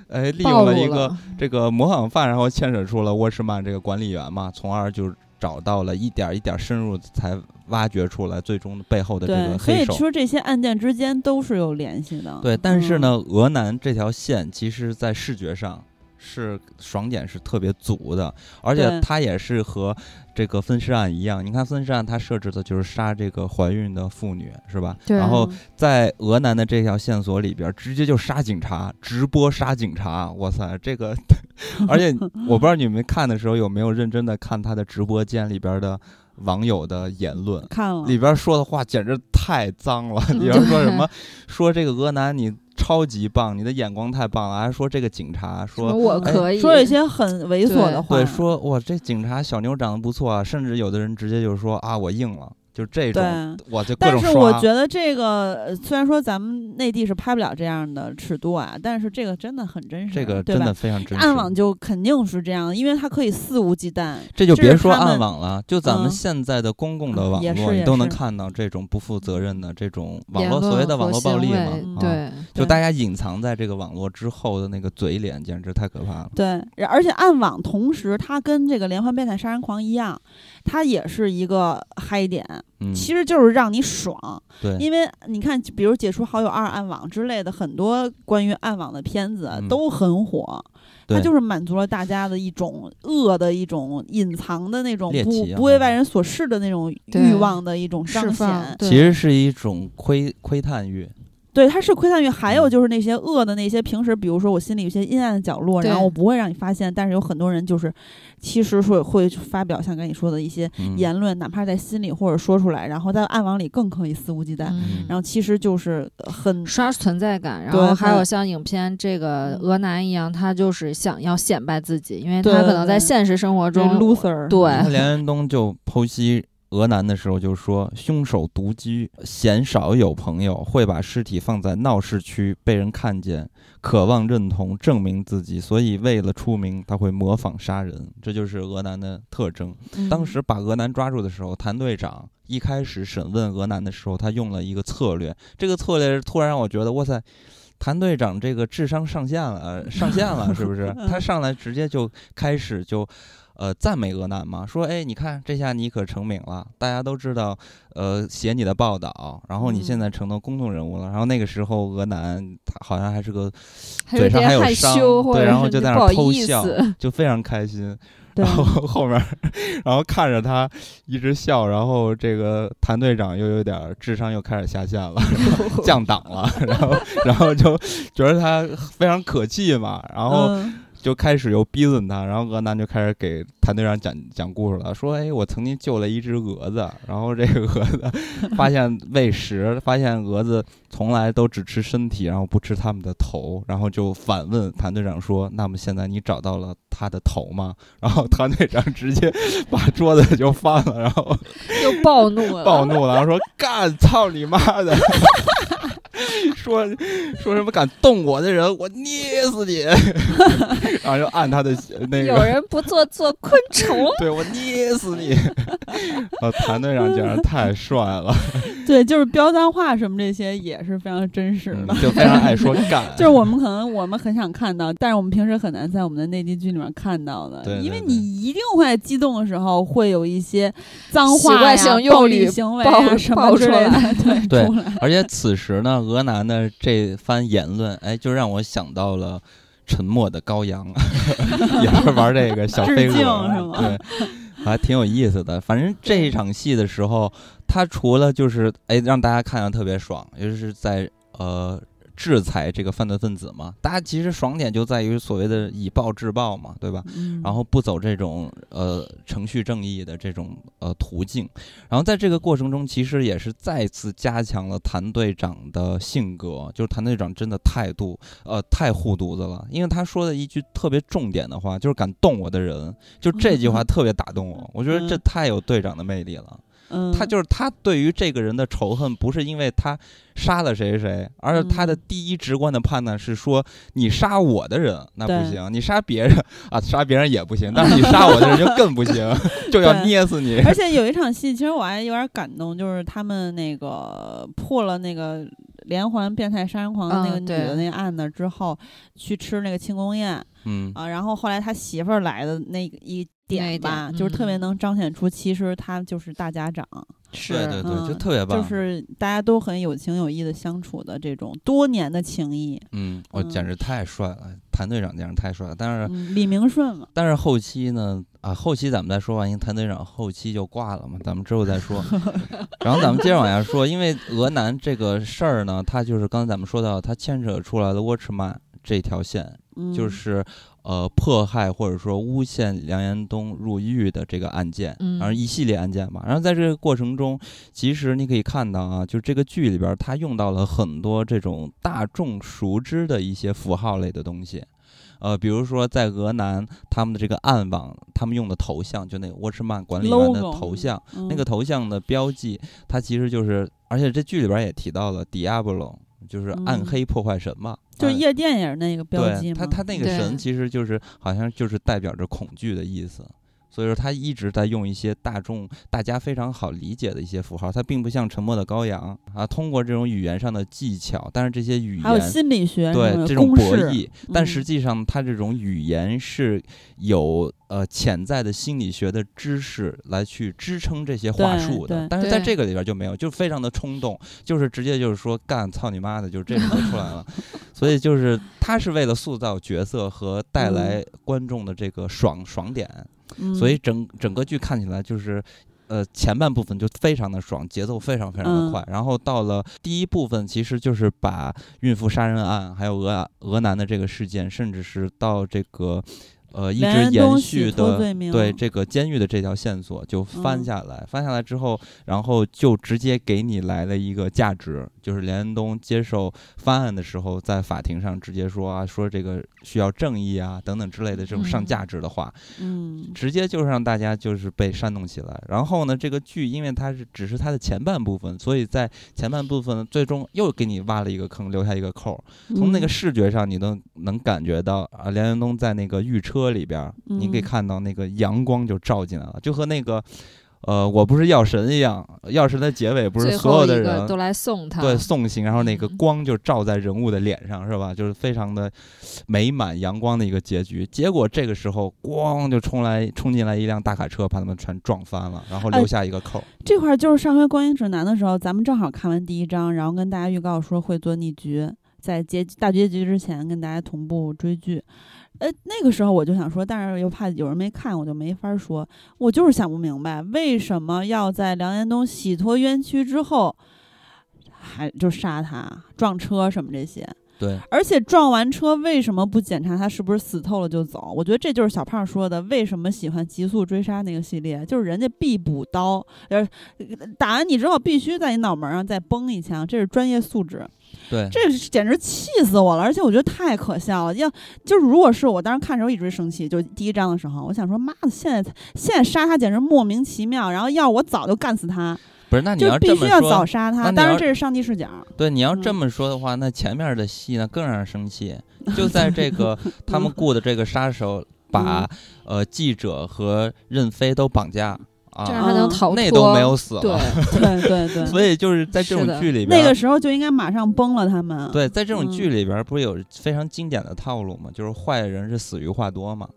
哎，利用了一个这个模仿犯，然后牵扯出了 Watchman 这个管理员嘛，从而就找到了一点一点深入，才挖掘出来最终背后的这个黑手。所以说这些案件之间都是有联系的。对，但是呢，俄男这条线其实在视觉上。是爽点是特别足的，而且它也是和这个分尸案一样。你看分尸案，它设置的就是杀这个怀孕的妇女，是吧？对。然后在俄南的这条线索里边，直接就杀警察，直播杀警察。哇塞，这个！而且我不知道你们看的时候有没有认真的看他的直播间里边的网友的言论，看了里边说的话简直太脏了。你要说什么，说这个俄男你。超级棒，你的眼光太棒了！还说这个警察说我可以说一些很猥琐的话，对，说哇这警察小妞长得不错啊，甚至有的人直接就说啊我硬了，就是这种，我就各但种但。是我觉得这个呃虽然说咱们内地是拍不了这样的尺度啊，但是这个真的很真实，这个对吧真的非常真实。暗网就肯定是这样，因为它可以肆无忌惮。这就别说暗网了，就咱们嗯现在的公共的嗯网络，你都能看到这种不负责任的这种网络所谓的网络暴力嘛，啊，对，就大家隐藏在这个网络之后的那个嘴脸，简直太可怕了。对，而且暗网同时，它跟这个连环变态杀人狂一样，它也是一个嗨点，嗯，其实就是让你爽。对，因为你看，比如《解除好友二》暗网之类的很多关于暗网的片子嗯都很火，它就是满足了大家的一种恶的一种隐藏的那种不啊不为外人所视的那种欲望的一种彰释放显。其实是一种窥窥探欲。对，它是窥探欲，还有嗯。就是那些恶的那些平时，比如说我心里有些阴暗的角落，然后我不会让你发现，但是有很多人就是其实会会发表像跟你说的一些嗯，言论，哪怕在心里或者说出来，然后在暗网里更可以肆无忌惮。嗯。然后其实就是很刷存在感，然对后还有像影片这个嗯。俄男一样，他就是想要显摆自己，因为他可能在现实生活中 loser，对你看梁元东就剖析俄男的时候就说，凶手独居，鲜少有朋友会把尸体放在闹市区被人看见，渴望认同，证明自己，所以为了出名，他会模仿杀人，这就是俄男的特征。嗯当时把俄男抓住的时候，谭队长一开始审问俄男的时候，他用了一个策略，这个策略突然让我觉得，哇塞。谭队长这个智商上线了，呃上线了，是不是？他上来直接就开始就，呃，赞美俄男嘛，说，哎，你看这下你可成名了，大家都知道，呃，写你的报道，然后你现嗯。在成了公众人物了。然后那个时候俄男他好像还是个嘴上还有伤羞，对然后就在那偷笑。就非常开心，然后后面，然后看着他一直笑，然后这个谭队长又有点智商又开始下线了，降档了，然后然后就觉得他非常可气嘛，然后嗯就开始又逼问他，然后俄男就开始给谭队长讲讲故事了，说哎，我曾经救了一只蛾子，然后这个蛾子发现喂食，发现蛾子从来都只吃身体，然后不吃他们的头，然后就反问谭队长说，那么现在你找到了他的头吗？然后谭队长直接把桌子就翻了，然后 又暴怒了，暴怒了，然后说干操你妈的！说说什么敢动我的人，我捏死你！然后就按他的那个有，人不做做昆虫，对我捏死你！啊，谭队长简直太帅了，对，就是标脏话什么这些也是非常真实的。嗯就非常爱说 干。就是我们可能我们很想看到，但是我们平时很难在我们的内地剧里面看到的，对对因为你一定会在激动的时候会有一些脏话呀、惯性用暴力语行为什爆么之类的，出对对而且此时呢，俄男的这番言论，哎，就让我想到了《沉默的羔羊 》，也是玩这个小飞致敬蛾，是吗对，还挺有意思的。反正这一场戏的时候，他除了就是哎让大家看着特别爽，也就是在呃。制裁这个犯罪分子嘛，大家其实爽点就在于所谓的以暴制暴嘛，对吧？嗯然后不走这种呃程序正义的这种呃途径，然后在这个过程中，其实也是再次加强了谭队长的性格，就是谭队长真的态度呃太护犊子了，因为他说的一句特别重点的话，就是敢动我的人，就这句话特别打动我，我觉得这嗯太有队长的魅力了。嗯，他就是他对于这个人的仇恨，不是因为他杀了谁谁，而是他的嗯第一直观的判断是说，你杀我的人那不行，你杀别人啊，杀别人也不行，但是你杀我的人就更不行，就要捏死你。而且有一场戏，其实我还有点感动，就是他们那个破了那个连环变态杀人狂的那个女的那个案子之后，去吃那个庆功宴嗯，啊，然后后来他媳妇儿来的那个一那一点吧，点就是特别嗯能彰显出其实他就是大家长，是对对对，就嗯特别棒。就是大家都很有情有义的相处的这种多年的情谊。嗯，我嗯简直太帅了，谭队长简直太帅了。但是嗯，李明顺嘛，但是后期呢，啊，后期咱们再说吧，因为谭队长后期就挂了嘛，咱们之后再说。然后咱们接着往下说，因为俄南这个事儿呢，他就是刚才咱们说到，他牵扯出来的 Watchman 这条线，嗯，就是呃迫害或者说诬陷梁延东入狱的这个案件，嗯然后一系列案件嘛。然后在这个过程中，其实你可以看到啊，就这个剧里边儿，它用到了很多这种大众熟知的一些符号类的东西。呃，比如说在俄南，他们的这个暗网，他们用的头像，就那个 Watchman 管理员的头像，嗯那个头像的标记，它其实就是，而且这剧里边也提到了 Diablo，就是暗嗯黑破坏神嘛，就是夜店也是那个标记嘛。对他他那个对神其实就是好像就是代表着恐惧的意思，所以说他一直在用一些大众大家非常好理解的一些符号，他并不像沉默的羔羊啊，通过这种语言上的技巧，但是这些语还有言。心理学对这种博弈，但嗯实际上他这种语言是有呃潜在的心理学的知识来去支撑这些话术的但是在这个里边就没有，就非常的冲动，就是直接就是说干操你妈的，就是这种就出来了。所以就是他是为了塑造角色和带来观众的这个爽爽点，嗯所以整整个剧看起来就是。呃，前半部分就非常的爽，节奏非常非常的嗯快。然后到了第一部分，其实就是把孕妇杀人案，还有俄俄南的这个事件，甚至是到这个呃一直延续的对这个监狱的这条线索就翻嗯下来，翻下来之后，然后就直接给你来了一个价值，就是连恩东接受翻案的时候，在法庭上直接说啊，说这个需要正义啊等等之类的这种上嗯价值的话，嗯直接就让大家就是被煽动起来。然后呢，这个剧因为它是只是它的前半部分，所以在前半部分最终又给你挖了一个坑，留下一个扣儿。从那个嗯视觉上，你都能感觉到啊，梁元东在那个狱车里边儿，你可以嗯看到那个阳光就照进来了，就和那个呃，我不是药神一样，药神的结尾不是所有的人都来送他，对送行，然后那个嗯光就照在人物的脸上，是吧？就是非常的美满阳光的一个结局。结果这个时候，咣就冲来冲进来一辆大卡车，把他们全撞翻了，然后哎留下一个扣儿。这块儿就是上回《观影指南》的时候，咱们正好看完第一章，然后跟大家预告说会做逆局，在结大结局之前跟大家同步追剧。呃，那个时候我就想说，但是又怕有人没看，我就没法说。我就是想不明白，为什么要在梁延东洗脱冤屈之后，还就杀他、撞车什么这些？对，而且撞完车为什么不检查他是不是死透了就走？我觉得这就是小胖说的，为什么喜欢极速追杀那个系列，就是人家必补刀，呃，打完你之后必须在你脑门上再崩一枪，这是专业素质。对，这是简直气死我了，而且我觉得太可笑了。要就是如果是我当时看的时候一直生气，就第一章的时候，我想说妈的，现在现在杀他简直莫名其妙，然后要我早就干死他，不是，那你就要这么必须要早说，杀他。当然这是上帝视角，对，你要这嗯么说的话，那前面的戏呢更让人生气。就在这个他们雇的这个杀手把嗯呃记者和任飞都绑架啊，这样还能嗯逃脱，那都没有死对了。，对对对。所以就是在这种剧里边，那个时候就应该马上崩了他们。对，在这种嗯剧里边不是有非常经典的套路吗？就是坏人是死于话多嘛，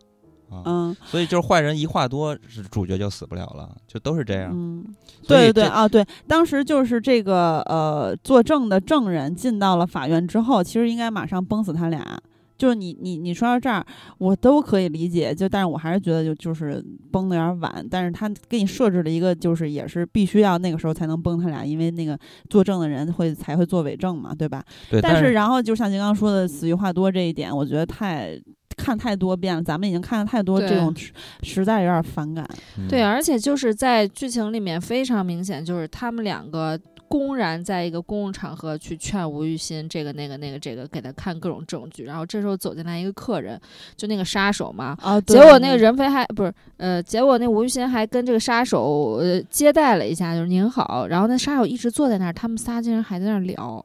啊，嗯所以就是坏人一话多，是主角就死不了了，就都是这样。嗯，对对对啊，对，当时就是这个呃作证的证人进到了法院之后，其实应该马上崩死他俩。就是你你你说到这儿，我都可以理解，就但是我还是觉得就就是崩的有点晚，但是他给你设置了一个，就是也是必须要那个时候才能崩他俩，因为那个作证的人会才会做伪证嘛，对吧？对，但是是然后就像您刚刚说的死于话多这一点，我觉得太看太多遍了，咱们已经看了太多这种实实在有点反感。对，嗯而且就是在剧情里面非常明显，就是他们两个公然在一个公共场合去劝吴玉新这个那个那个这个，给他看各种证据。然后这时候走进来一个客人，就那个杀手嘛。啊，结果那个任飞还不是呃，结果那吴玉新还跟这个杀手呃接待了一下，就是您好。然后那杀手一直坐在那儿，他们仨竟然还在那儿聊，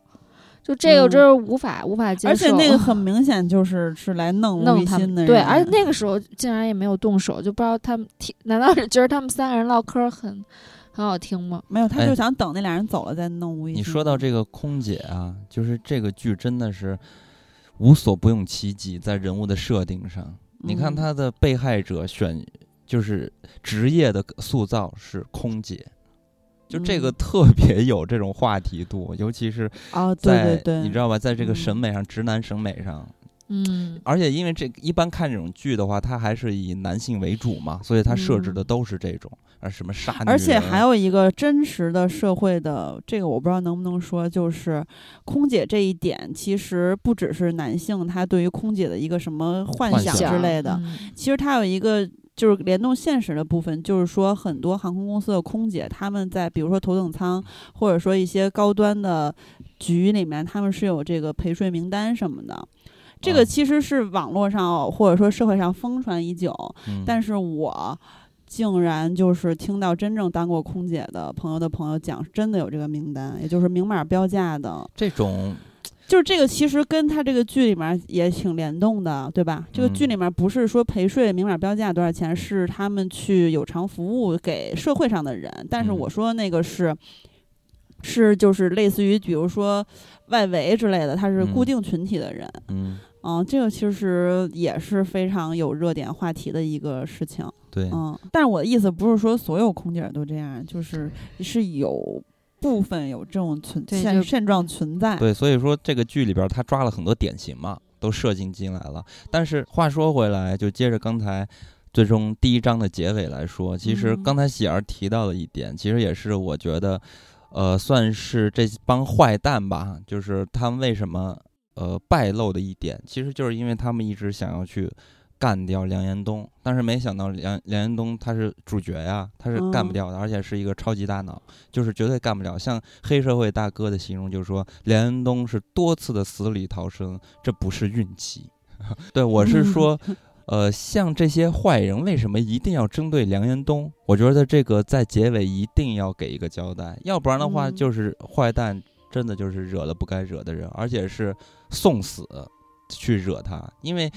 就这个嗯真是无法、无法接受。而且那个很 明显就是是来弄弄他们新的人，对，而且那个时候竟然也没有动手，就不知道他们听，难道是觉得他们三个人唠嗑很很好听吗？没有，他哎就想等那俩人走了再弄。你说到这个空姐啊，就是这个剧真的是无所不用其极，在人物的设定上，你看嗯他的被害者选就是职业的塑造是空姐。就这个嗯特别有这种话题度，尤其是哦，对在对对，你知道吧，在这个审嗯美上，直男审美上，嗯，而且因为这一般看这种剧的话，它还是以男性为主嘛，所以它设置嗯。的都是这种，啊什么杀而且还有一个真实的社会的，这个我不知道能不能说，就是空姐这一点，其实不只是男性他对于空姐的一个什么幻想幻想之类的，嗯。其实它有一个就是联动现实的部分，就是说很多航空公司的空姐，他们在比如说头等舱，或者说一些高端的局里面，他们是有这个陪睡名单什么的。这个其实是网络上或者说社会上疯传已久，嗯但是我竟然就是听到真正当过空姐的朋友的朋友讲，真的有这个名单，也就是明码标价的。这种 就是这个其实跟他这个剧里面也挺联动的，对吧？这个剧嗯里面不是说陪睡明码标价多少钱，是他们去有偿服务给社会上的人。但是嗯我说那个是。是，就是类似于，比如说外围之类的，他是固嗯定群体的人，嗯，嗯，这个其实也是非常有热点话题的一个事情，对，嗯。但是我的意思不是说所有空姐都这样，就是是有部分有这种存现现状存在。对，所以说这个剧里边儿他抓了很多典型嘛，都设进进来了。但是话说回来，就接着刚才最终第一章的结尾来说，其实嗯刚才喜儿提到的一点，其实也是我觉得，呃，算是这帮坏蛋吧，就是他们为什么呃败露的一点，其实就是因为他们一直想要去。干掉梁延东，但是没想到梁梁延东他是主角呀，他是干不嗯掉的，而且是一个超级大脑，就是绝对干不了。像黑社会大哥的形容就是说，梁延东是多次的死里逃生，这不是运气。对我是说，呃，像这些坏人为什么一定要针对梁延东？我觉得这个在结尾一定要给一个交代，要不然的话嗯就是坏蛋真的就是惹了不该惹的人，而且是送死去惹他，因为。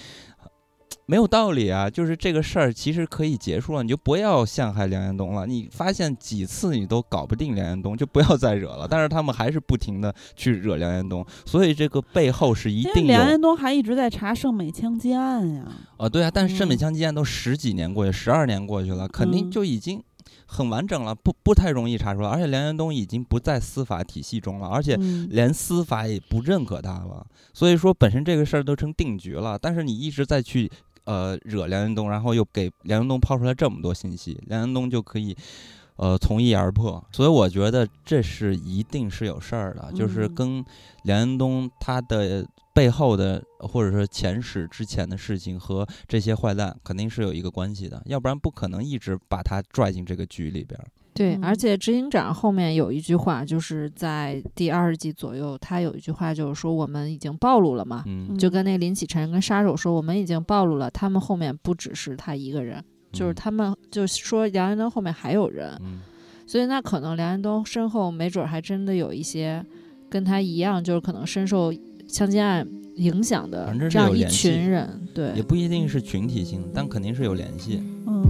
没有道理啊！就是这个事儿其实可以结束了，你就不要陷害梁延东了。你发现几次你都搞不定梁延东，就不要再惹了。但是他们还是不停的去惹梁延东，所以这个背后是一定梁延东还一直在查盛美枪击案呀。啊，对啊。但是盛美嗯枪击案都十几年过去，十二年过去了，肯定嗯就已经很完整了，不不太容易查出来。而且梁延东已经不在司法体系中了，而且嗯连司法也不认可他了。所以说本身这个事儿都成定局了，但是你一直在去。呃，惹梁延东，然后又给梁延东抛出来这么多信息，梁延东就可以，呃，从一而破。所以我觉得这是一定是有事儿的，就是嗯跟梁延东他的背后的或者说前史之前的事情和这些坏蛋肯定是有一个关系的，要不然不可能一直把他拽进这个局里边儿。对，而嗯且执行长后面有一句话，就是在第二十集左右，他有一句话就是说我们已经暴露了嘛，嗯，就跟那个林启晨跟杀手说，我们已经暴露了，他们后面不只是他一个人，就是嗯他们就说梁延东后面还有人，嗯，所以那可能梁延东身后没准儿还真的有一些跟他一样，就是可能深受枪击案影响的反正是这样一有群人，对也，不一定是群体性，但肯定是有联系。嗯，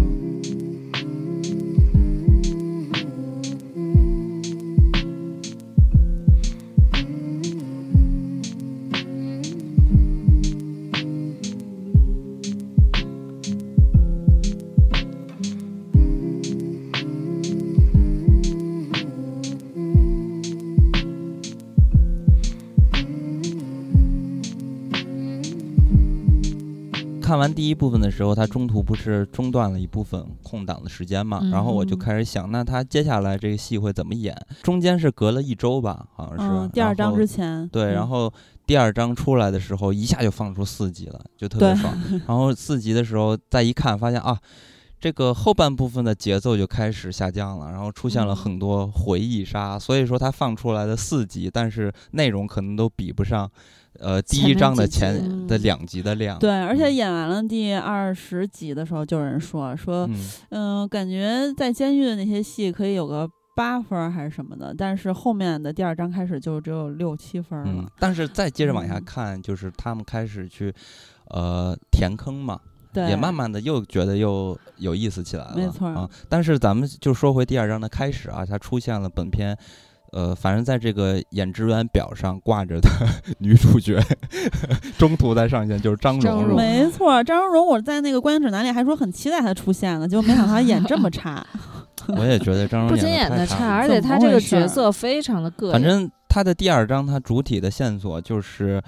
看完第一部分的时候，他中途不是中断了一部分空档的时间嘛，然后我就嗯开始想，那他接下来这个戏会怎么演？中间是隔了一周吧，好像是。嗯，第二章之前，对，嗯然后第二章出来的时候，一下就放出四集了，就特别爽。然后四集的时候再一看，发现啊，这个后半部分的节奏就开始下降了，然后出现了嗯很多回忆杀，所以说他放出来的四集，但是内容可能都比不上，呃，第一章的前的嗯两集的量。对，而且嗯演完了第二十集的时候，就有人说说，嗯，嗯、感觉在监狱的那些戏可以有个八分儿还是什么的，但是后面的第二章开始就只有六七分儿了。嗯，但是再接着往下嗯看，就是他们开始去，呃，填坑嘛，对，也慢慢的又觉得又有意思起来了，没错啊。但是咱们就说回第二章的开始啊，它出现了本片，呃，反正在这个演职员表上挂着的 女主角，中途再上线就是张张荣。没错，张荣荣，我在那个观影指南里还说很期待她出现呢，结果没想到她演这么差。我也觉得张荣不仅演的差，而且她这个角色非常的膈应。反正她的第二章，她主体的线索就是，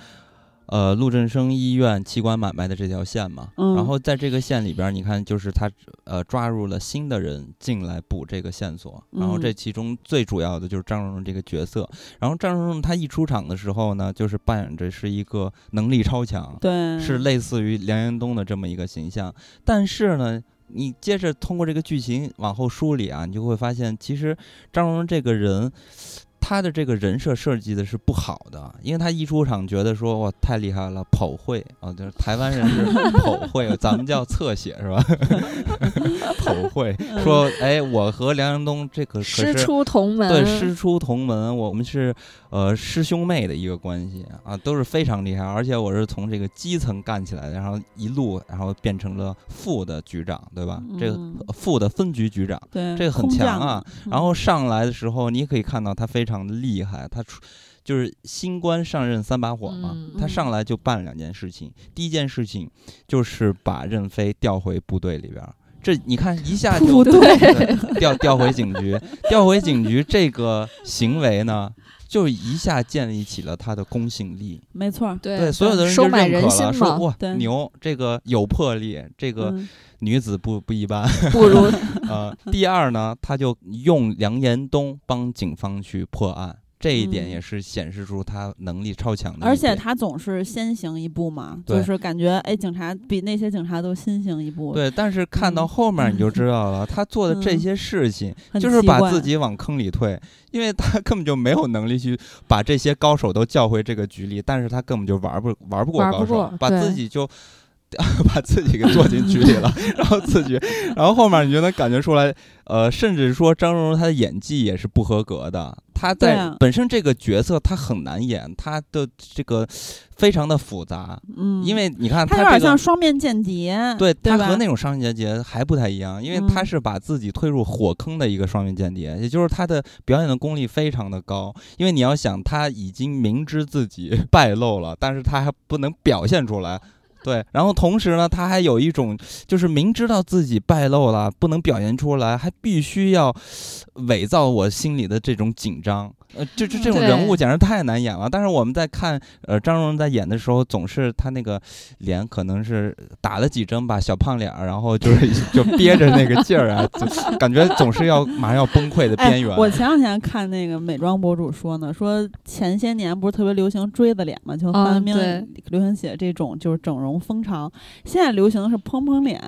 呃，陆振生医院器官买卖的这条线嘛。嗯然后在这个线里边儿，你看，就是他呃抓入了新的人进来补这个线索。然后这嗯其中最主要的就是张荣荣这个角色。然后张荣荣他一出场的时候呢，就是扮演着是一个能力超强，对，是类似于梁延东的这么一个形象。但是呢，你接着通过这个剧情往后梳理啊，你就会发现，其实张荣荣这个人，他的这个人设设计的是不好的，因为他一出场觉得说哇太厉害了，跑会啊，就是台湾人是 跑会，咱们叫侧写是吧？跑会说哎，我和梁阳东这个可师是出同门，对师出同门，我们是呃师兄妹的一个关系啊，都是非常厉害，而且我是从这个基层干起来的，然后一路然后变成了副的局长，对吧？这个嗯副的分局局长。对，这个很强啊。嗯然后上来的时候，你也可以看到他非常的厉害，他出就是新官上任三把火嘛，嗯他上来就办两件事情。第一件事情就是把任飞调回部队里边儿。这你看一下就对调调回警局，调回警局这个行为呢，就一下建立起了他的公信力。没错，对对，所有的人就收买认可了，人心嘛，说哇对。牛，这个有魄力，这个嗯。女子不不一般。不如 呃，第二呢，他就用梁延东帮警方去破案，这一点嗯也是显示出他能力超强的。而且他总是先行一步嘛，就是感觉哎，警察比那些警察都先行一步，，对，但是看到嗯后面你就知道了，他做的这嗯些事情很就是把自己往坑里退，因为他根本就没有能力去把这些高手都叫回这个局里，但是他根本就玩不玩不过高手，把自己就。把自己给做进局里了，然后自己，然后后面你就能感觉出来，呃，甚至说张荣荣他的演技也是不合格的。她在啊本身这个角色她很难演，她的这个非常的复杂，嗯，因为你看他有点像双面间谍，对对吧他和那种双面间谍还不太一样，因为他嗯是把自己推入火坑的一个双面间谍，也就是她的表演的功力非常的高。因为你要想，他已经明知自己 败露了，但是他还不能表现出来。对，然后同时呢，他还有一种就是明知道自己败露了，不能表现出来，还必须要伪造我心里的这种紧张。呃，这这这种人物简直太难演了。但是我们在看呃张荣在演的时候，总是他那个脸可能是打了几针吧，小胖脸儿，然后就是 就憋着那个劲儿啊，就感觉总是要马上要崩溃的哎边缘。我前两天看那个美妆博主说呢，说前些年不是特别流行锥子脸嘛，就范冰冰流行写这种就是整容风潮，现在流行的是蓬蓬脸。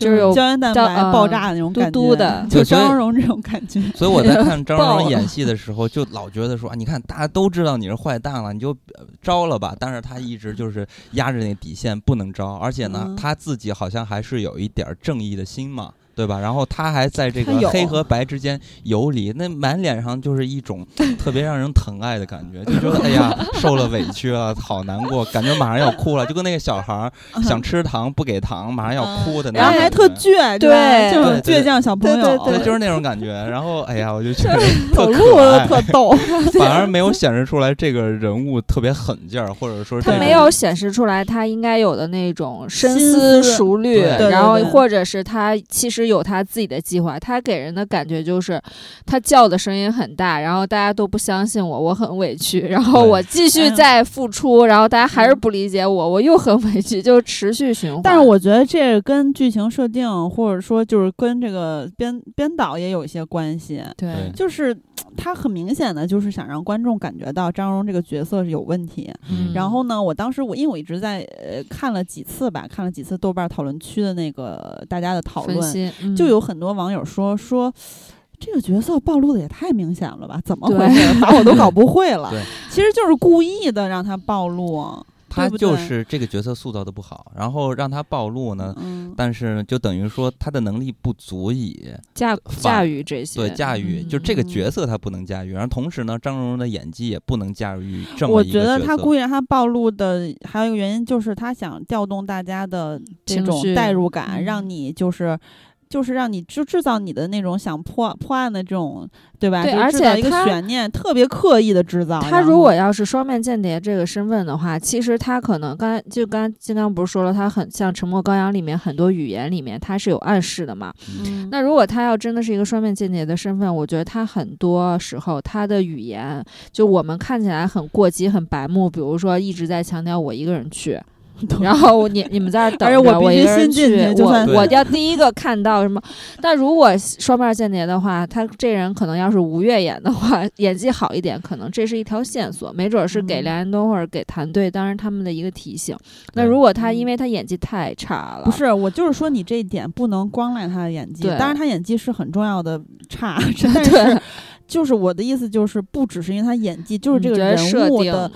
就是有胶原蛋白爆炸的那种嘟感觉，嘟的就张荣这种感觉。所以我在看 张爆了荣演戏的时候，就老觉得说，啊你看大家都知道你是坏蛋了，你就呃招了吧。但是他一直就是压着那底线不能招，而且呢，嗯他自己好像还是有一点儿正义的心嘛。对吧？然后他还在这个黑和白之间游离，那满脸上就是一种 特别让人疼爱的感觉，就觉得哎呀，受了委屈了，好难过，感觉马上要哭了，就跟那个小孩儿想吃糖不给糖，马上要哭的那种感觉。然后还特倔，对吧这种对对倔强小朋友，对对对，就是那种感觉。然后，哎呀，我就觉得 走特可爱，特逗。反而没有显示出来这个人物特别狠劲儿，或者说他没有显示出来他应该有的那种深思思熟虑，然后或者是他其实有他自己的计划。他给人的感觉就是他叫的声音很大，然后大家都不相信我，我很委屈，然后我继续嗯再付出，然后大家还是不理解我，我又很委屈，就持续循环。但是我觉得这跟剧情设定，或者说就是跟这个编编导也有一些关系。对对就是他很明显的就是想让观众感觉到张荣这个角色是有问题。嗯然后呢，我当时我因为我一直在呃看了几次吧，看了几次豆瓣讨论区的那个大家的讨论，嗯就有很多网友说说。这个角色暴露的也太明显了吧？怎么回事？把我都搞不会了。其实就是故意的让他暴露。他就是这个角色塑造的不好，然后让他暴露呢，嗯，但是就等于说他的能力不足以驾驾驭这些，对驾驭，嗯。就这个嗯角色他不能驾驭，然后同时呢，张荣荣的演技也不能驾驭这么我一个角色。觉得他故意让他暴露的还有一个原因，就是他想调动大家的这种代入感，嗯。让你就是。就是让你就制造你的那种想破破案的这种，对吧？对而且一个悬念，特别刻意的制造。他如果要是双面间谍这个身份的话，其实他可能刚才就刚金刚不是说了，他很像《沉默羔羊》里面很多语言里面他是有暗示的嘛。嗯那如果他要真的是一个双面间谍的身份，我觉得他很多时候他的语言就我们看起来很过激、很白目，比如说一直在强调我一个人去。然后你你们在那儿等而且着，我我必须一个人先进去就我我要第一个看到什么。但如果双面间谍的话，他这人可能要是吴越演的话，演技好一点，可能这是一条线索，没准是给嗯梁安东或者给团队，当然他们的一个提醒。那如果他嗯因为他演技太差了，不是，我就是说你这一点不能光赖他的演技，对当然他演技是很重要的差 但对是就是我的意思就是，不只是因为他演技，就是这个人物的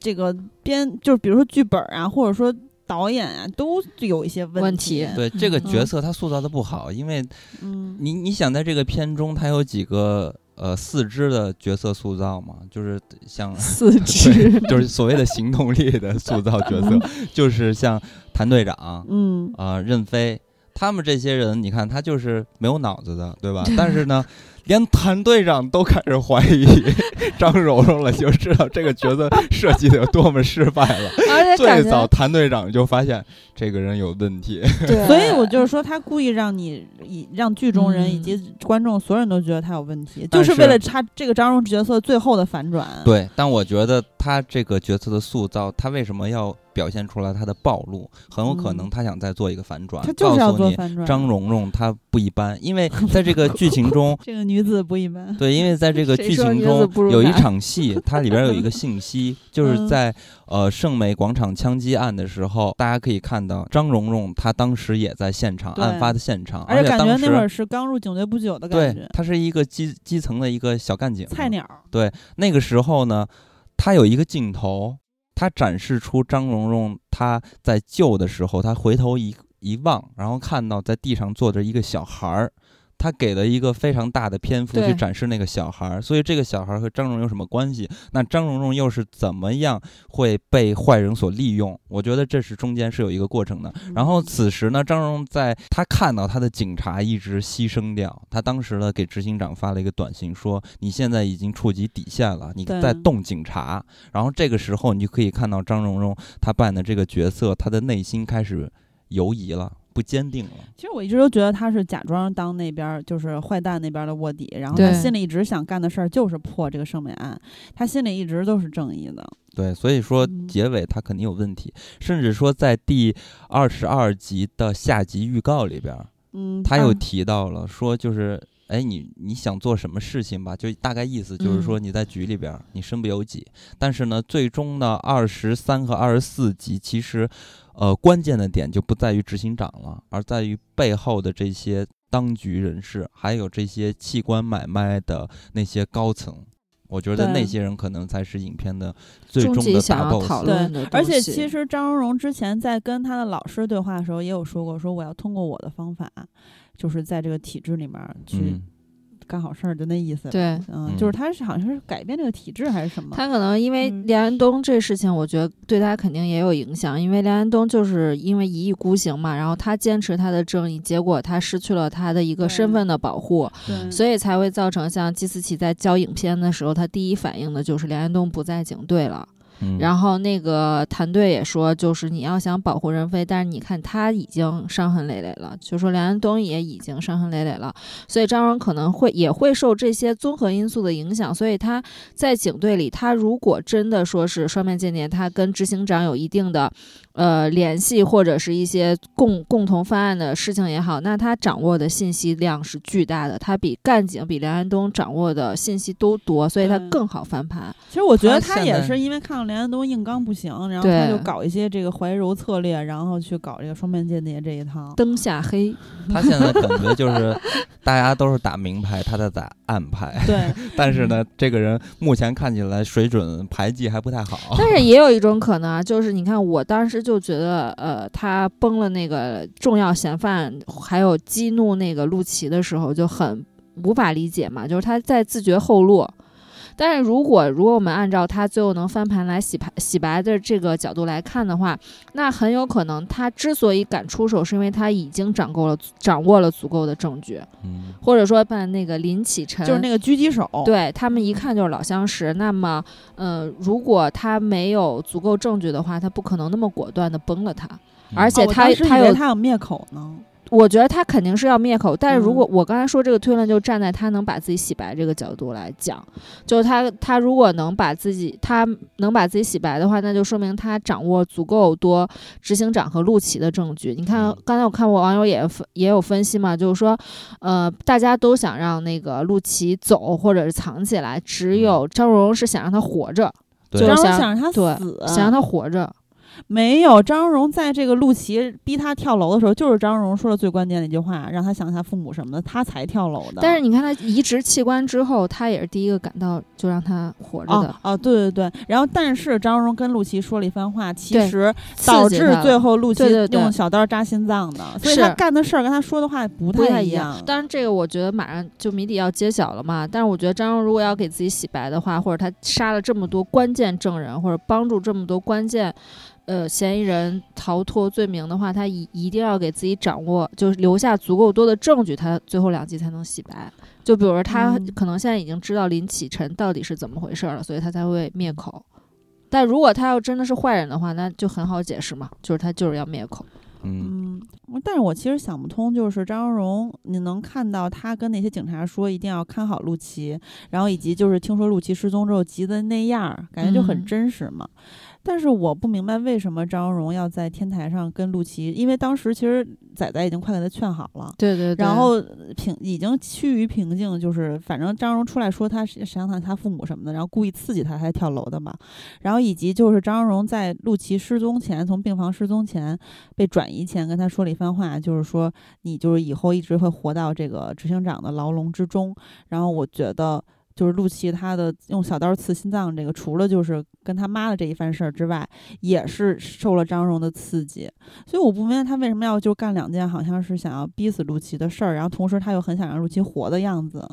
这个编，就是比如说剧本啊，或者说导演啊，都有一些问题。题对这个嗯角色他塑造的不好，因为嗯，你你想在这个片中，他有几个呃四肢的角色塑造嘛，就是像 四肢，就是所谓的行动力的塑造角色，就是像谭队长嗯，啊、任飞他们这些人，你看他就是没有脑子的，对吧？但是呢，连谭队长都开始怀疑张柔柔了，就知道这个角色设计的有多么失败了。而且最早谭队长就发现这个人有问题，对，所以我就是说，他故意让你以让剧中人以嗯及观众所有人都觉得他有问题，但就是是为了他这个张荣角色最后的反转。，对，但我觉得他这个角色的塑造，他为什么要表现出来他的暴露？很有可能嗯他想再做一个反转，他就是要告诉你做反转。张蓉蓉她不一般，因为 在这个剧情中，这个女子不一般。对，因为在这个剧情中有一场戏，它里边有一个信息，就是嗯在呃圣美广场枪击案的时候，大家可以看到张蓉蓉她当时也在现场，案发的现场，而且感觉那会儿是刚入警队不久的感觉，，对她是一个基基层的一个小干警，菜鸟。那个时候呢，他有一个镜头，他展示出张蓉蓉她在救的时候，她回头一一望，然后看到在地上坐着一个小孩儿。他给了一个非常大的篇幅去展示那个小孩儿，所以这个小孩儿和张蓉蓉有什么关系？那张蓉蓉又是怎么样会被坏人所利用？我觉得这是中间是有一个过程的。然后此时呢，张蓉蓉在他看到他的警察一直牺牲掉，他当时呢给执行长发了一个短信说：“你现在已经触及底线了，你在动警察。”然后这个时候你就可以看到张蓉蓉她扮的这个角色，她的内心开始犹疑了，不坚定了。其实我一直都觉得他是假装当那边儿就是坏蛋那边儿的卧底，然后他心里一直想干的事儿就是破这个圣美案，他心里一直都是正义的。对，所以说嗯结尾他肯定有问题，甚至说在第二十二集的下集预告里边儿，嗯，他又啊提到了说，就是哎，你你想做什么事情吧？就大概意思就是说嗯你在局里边儿你身不由己，但是呢，最终呢，二十三和二十四集其实，呃，关键的点就不在于执行长了，而在于背后的这些当局人士，还有这些器官买卖的那些高层。我觉得那些人可能才是影片的最终终的大极想要 boss。讨对论的，而且其实张荣荣之前在跟他的老师对话的时候，也有说过，说我要通过我的方法，就是在这个体制里面儿去嗯，干好事儿，就那意思。对。嗯，嗯就是他是好像是改变这个体制还是什么？他可能因为嗯梁安东这事情，我觉得对他肯定也有影响，因为梁安东就是因为一意孤行嘛，然后他坚持他的正义，结果他失去了他的一个身份的保护，对，所以才会造成像季思琪在交影片的时候，他第一反应的就是梁安东不在警队了。嗯然后那个团队也说，就是你要想保护任飞，但是你看他已经伤痕累累了，就说梁安东也已经伤痕累累了，所以张荣可能会也会受这些综合因素的影响，所以他在警队里，他如果真的说是双面间谍，他跟执行长有一定的呃联系或者是一些共共同犯案的事情也好，那他掌握的信息量是巨大的，他比干警比梁安东掌握的信息都多，所以他更好翻盘。其实我觉得他也是因为看到梁安东硬刚不行，然后他就搞一些这个怀柔策略，然后去搞这个双面间谍这一套。灯下黑，他现在感觉就是大家都是打明牌，他在打暗牌。对，但是呢，这个人目前看起来水准牌技还不太好。但是也有一种可能啊，就是你看，我当时就觉得，呃，他崩了那个重要嫌犯，还有激怒那个陆琪的时候，就很无法理解嘛，就是他在自绝后落。但是如果如果我们按照他最后能翻盘来洗牌洗白的这个角度来看的话，那很有可能他之所以敢出手，是因为他已经掌握了掌握了足够的证据，嗯，或者说办那个林启辰，就是那个狙击手。对他们一看就是老相识。那么，呃，如果他没有足够证据的话，他不可能那么果断的崩了他。而哦且他他有他有灭口呢。我觉得他肯定是要灭口，但是如果嗯。我刚才说这个推论，就站在他能把自己洗白这个角度来讲，就是他他如果能把自己他能把自己洗白的话，那就说明他掌握足够多执行长和陆琪的证据。你看嗯，刚才我看过网友也分也有分析嘛，就是说，呃，大家都想让那个陆琪走或者是藏起来，只有张蓉蓉是想让他活着，对。就是想然后想让他对死，想让他活着。没有，张荣在这个陆琪逼他跳楼的时候，就是张荣说了最关键的一句话，让他想想他父母什么的，他才跳楼的。但是你看他移植器官之后，他也是第一个赶到就让他活着的哦。哦，对对对，然后但是张荣跟陆琪说了一番话，其实导致最后陆琪用小刀扎心脏的，所以他干的事儿跟他说的话不不太一一样。当然，这个我觉得马上就谜底要揭晓了嘛。但是我觉得张荣如果要给自己洗白的话，或者他杀了这么多关键证人，或者帮助这么多关键呃嫌疑人逃脱罪名的话，他一一定要给自己掌握，就是留下足够多的证据，他最后两集才能洗白。就比如说，他嗯可能现在已经知道林启晨到底是怎么回事了，所以他才会灭口。但如果他要真的是坏人的话，那就很好解释嘛，就是他就是要灭口。嗯，但是我其实想不通，就是张荣，你能看到他跟那些警察说一定要看好陆琪，然后以及就是听说陆琪失踪之后急的那样儿，感觉就很嗯真实嘛。但是我不明白为什么张荣要在天台上跟陆琪，因为当时其实仔仔已经快给他劝好了。对对对。然后平已经趋于平静，就是反正张荣出来说他是想想他父母什么的，然后故意刺激他才跳楼的嘛。然后以及就是张荣在陆琪失踪前，从病房失踪前被转移前跟他说了一番话，就是说你就是以后一直会活到这个执行长的牢笼之中。然后我觉得。就是陆琪他的用小刀刺心脏这个，除了就是跟他妈的这一番事儿之外，也是受了张荣的刺激。所以我不明白他为什么要就干两件好像是想要逼死陆琪的事儿，然后同时他又很想让陆琪活的样子。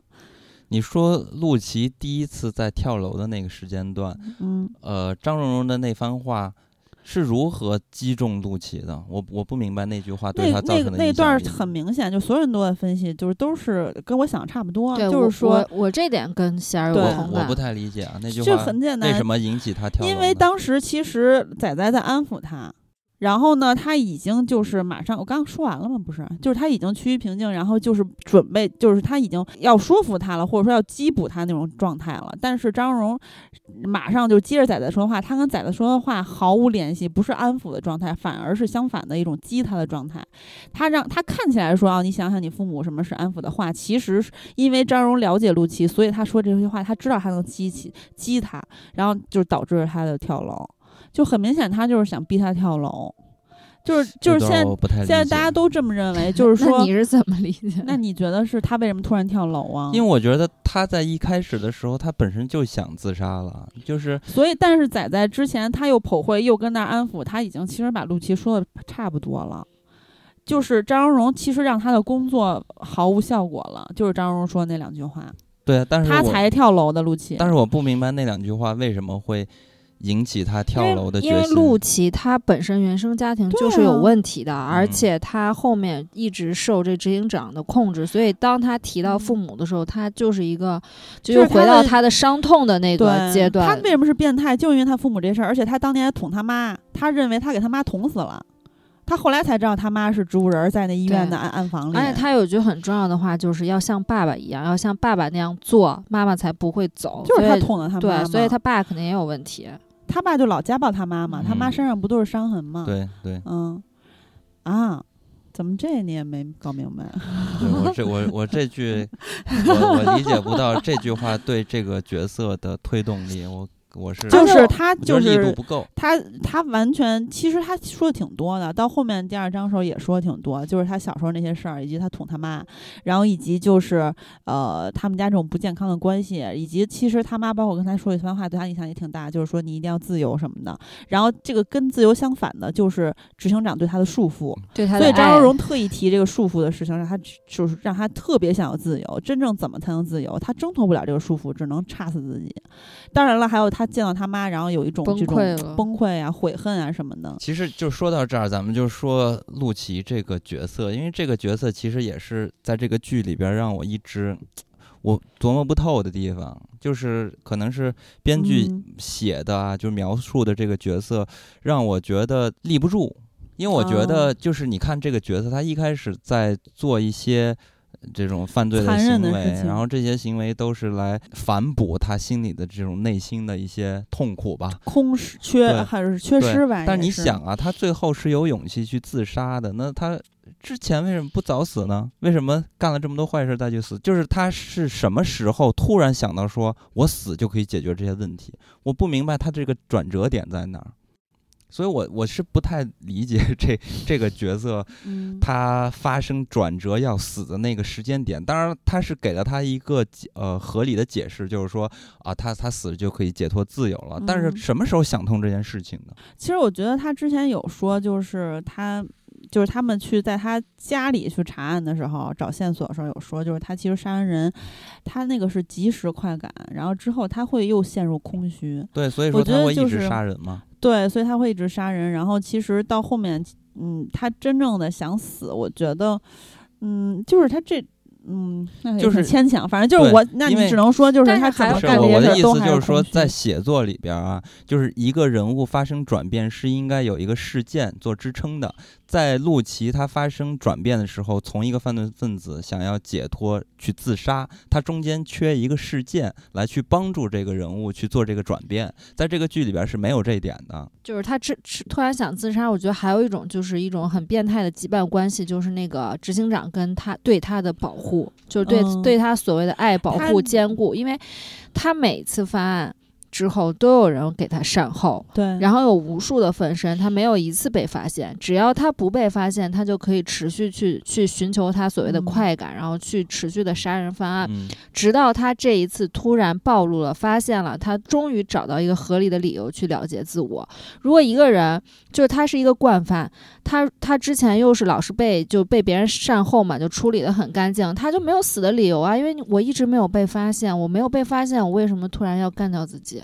你说陆琪第一次在跳楼的那个时间段，嗯，呃，张荣荣的那番话是如何击中陆琪的？我我不明白那句话对那那他造成的那段儿影响力很明显，就所有人都在分析，就是都是跟我想的差不多，就是说我这点跟仙儿有对同感我我不。太理解啊，那句话就很简单，为什么引起他跳？因为当时其实仔仔在安抚他，然后呢，他已经就是马上，我刚刚说完了吗？不是，就是他已经趋于平静，然后就是准备，就是他已经要说服他了，或者说要缉捕他那种状态了。但是张荣马上就接着仔仔说话，他跟仔仔说的话毫无联系，不是安抚的状态，反而是相反的一种激他的状态。他让他看起来说啊，你想想你父母什么是安抚的话，其实是因为张荣了解陆琪，所以他说这些话，他知道他能激起激他，然后就导致他的跳楼。就很明显，他就是想逼他跳楼，就是就是现在现在大家都这么认为，就是 说你，是怎么理解？那你觉得是他为什么突然跳楼啊？因为我觉得他在一开始的时候，他本身就想自杀了，就是所以，但是仔仔之前他又跑会，又跟那儿安抚，他已经其实把陆琪说的差不多了。就是张荣其实让他的工作毫无效果了，就是张荣说的那两句话，对啊，但是他才跳楼的陆琪。但是我不明白那两句话为什么会引起他跳楼的因为。陆琪他本身原生家庭就是有啊问题的，而嗯且他后面一直受这执行长的控制，所以当他提到父母的时候，他就是一个就又回到的他的伤痛的那个阶段他。为什么是变态？就因为他父母这事儿，而且他当年还捅他妈，他认为他给他妈捅死了，他后来才知道他妈是植物人儿，在那医院的暗暗房里。而且他有句很重要的话，就是要像爸爸一样，要像爸爸那样做，妈妈才不会走。就是他所以捅了他妈对，所以他爸肯定也有问题。他爸就老家暴他妈嘛，他妈嗯身上不都是伤痕吗？，对对嗯，啊，怎么这你也没搞明白？对，我这我我这句我我理解不到这句话对这个角色的推动力，我我是就是他就是力度是不够。他他完全其实他说的挺多的，到后面第二章的时候也说的挺多，就是他小时候那些事儿，以及他捅他妈，然后以及就是呃他们家这种不健康的关系，以及其实他妈包括跟他说一番话，对他影响也挺大，就是说你一定要自由什么的。然后这个跟自由相反的就是执行长对他的束缚，对他的所以张爱荣荣特意提这个束缚的事情，让他就是让他特别想要自由。真正怎么才能自由？他挣脱不了这个束缚，只能插死自己。当然了，还有他见到他妈，然后有一种崩这种溃崩溃啊、悔恨啊什么的。其实就说到这儿，咱们就说陆琪这个角色，因为这个角色其实也是在这个剧里边让我一直我琢磨不透的地方，就是可能是编剧嗯写的啊，就描述的这个角色让我觉得立不住，因为我觉得哦就是你看这个角色，他一开始在做一些。这种犯罪的行为，然后这些行为都是来反哺他心里的这种内心的一些痛苦吧。空失缺还是缺失吧？但是你想啊，他最后是有勇气去自杀的，那他之前为什么不早死呢？为什么干了这么多坏事再去死？就是他是什么时候突然想到说我死就可以解决这些问题？我不明白他这个转折点在哪儿。所以我我是不太理解这这个角色嗯，他发生转折要死的那个时间点。当然，他是给了他一个解呃合理的解释，就是说啊，他他死了就可以解脱自由了。但是嗯什么时候想通这件事情呢？其实我觉得他之前有说，就是他。就是他们去在他家里去查案的时候，找线索的时候有说，就是他其实杀完人，他那个是即时快感，然后之后他会又陷入空虚，对，所以说他会一直杀人嘛。对，所以他会一直杀人。然后其实到后面，嗯，他真正的想死，我觉得，嗯，就是他这，嗯，那也就是牵强。反正就是我，那你只能说就是他怎还有么干这是我我的些事儿都还意思就是说，在写作里边啊，就是一个人物发生转变是应该有一个事件做支撑的。在陆琪他发生转变的时候，从一个犯罪分子想要解脱去自杀，他中间缺一个事件来去帮助这个人物去做这个转变。在这个剧里边是没有这一点的。就是他这突然想自杀，我觉得还有一种就是一种很变态的羁绊关系，就是那个执行长跟他对他的保护，就是对、嗯对他所谓的爱、保护、兼顾，因为他每次犯案之后都有人给他善后，对，然后有无数的分身，他没有一次被发现。只要他不被发现，他就可以持续去去寻求他所谓的嗯快感，然后去持续的杀人犯案，嗯，直到他这一次突然暴露了，发现了，他终于找到一个合理的理由去了结自我。如果一个人就是他是一个惯犯，他他之前又是老是被就被别人善后嘛，就处理的很干净，他就没有死的理由啊，因为我一直没有被发现，我没有被发现，我为什么突然要干掉自己？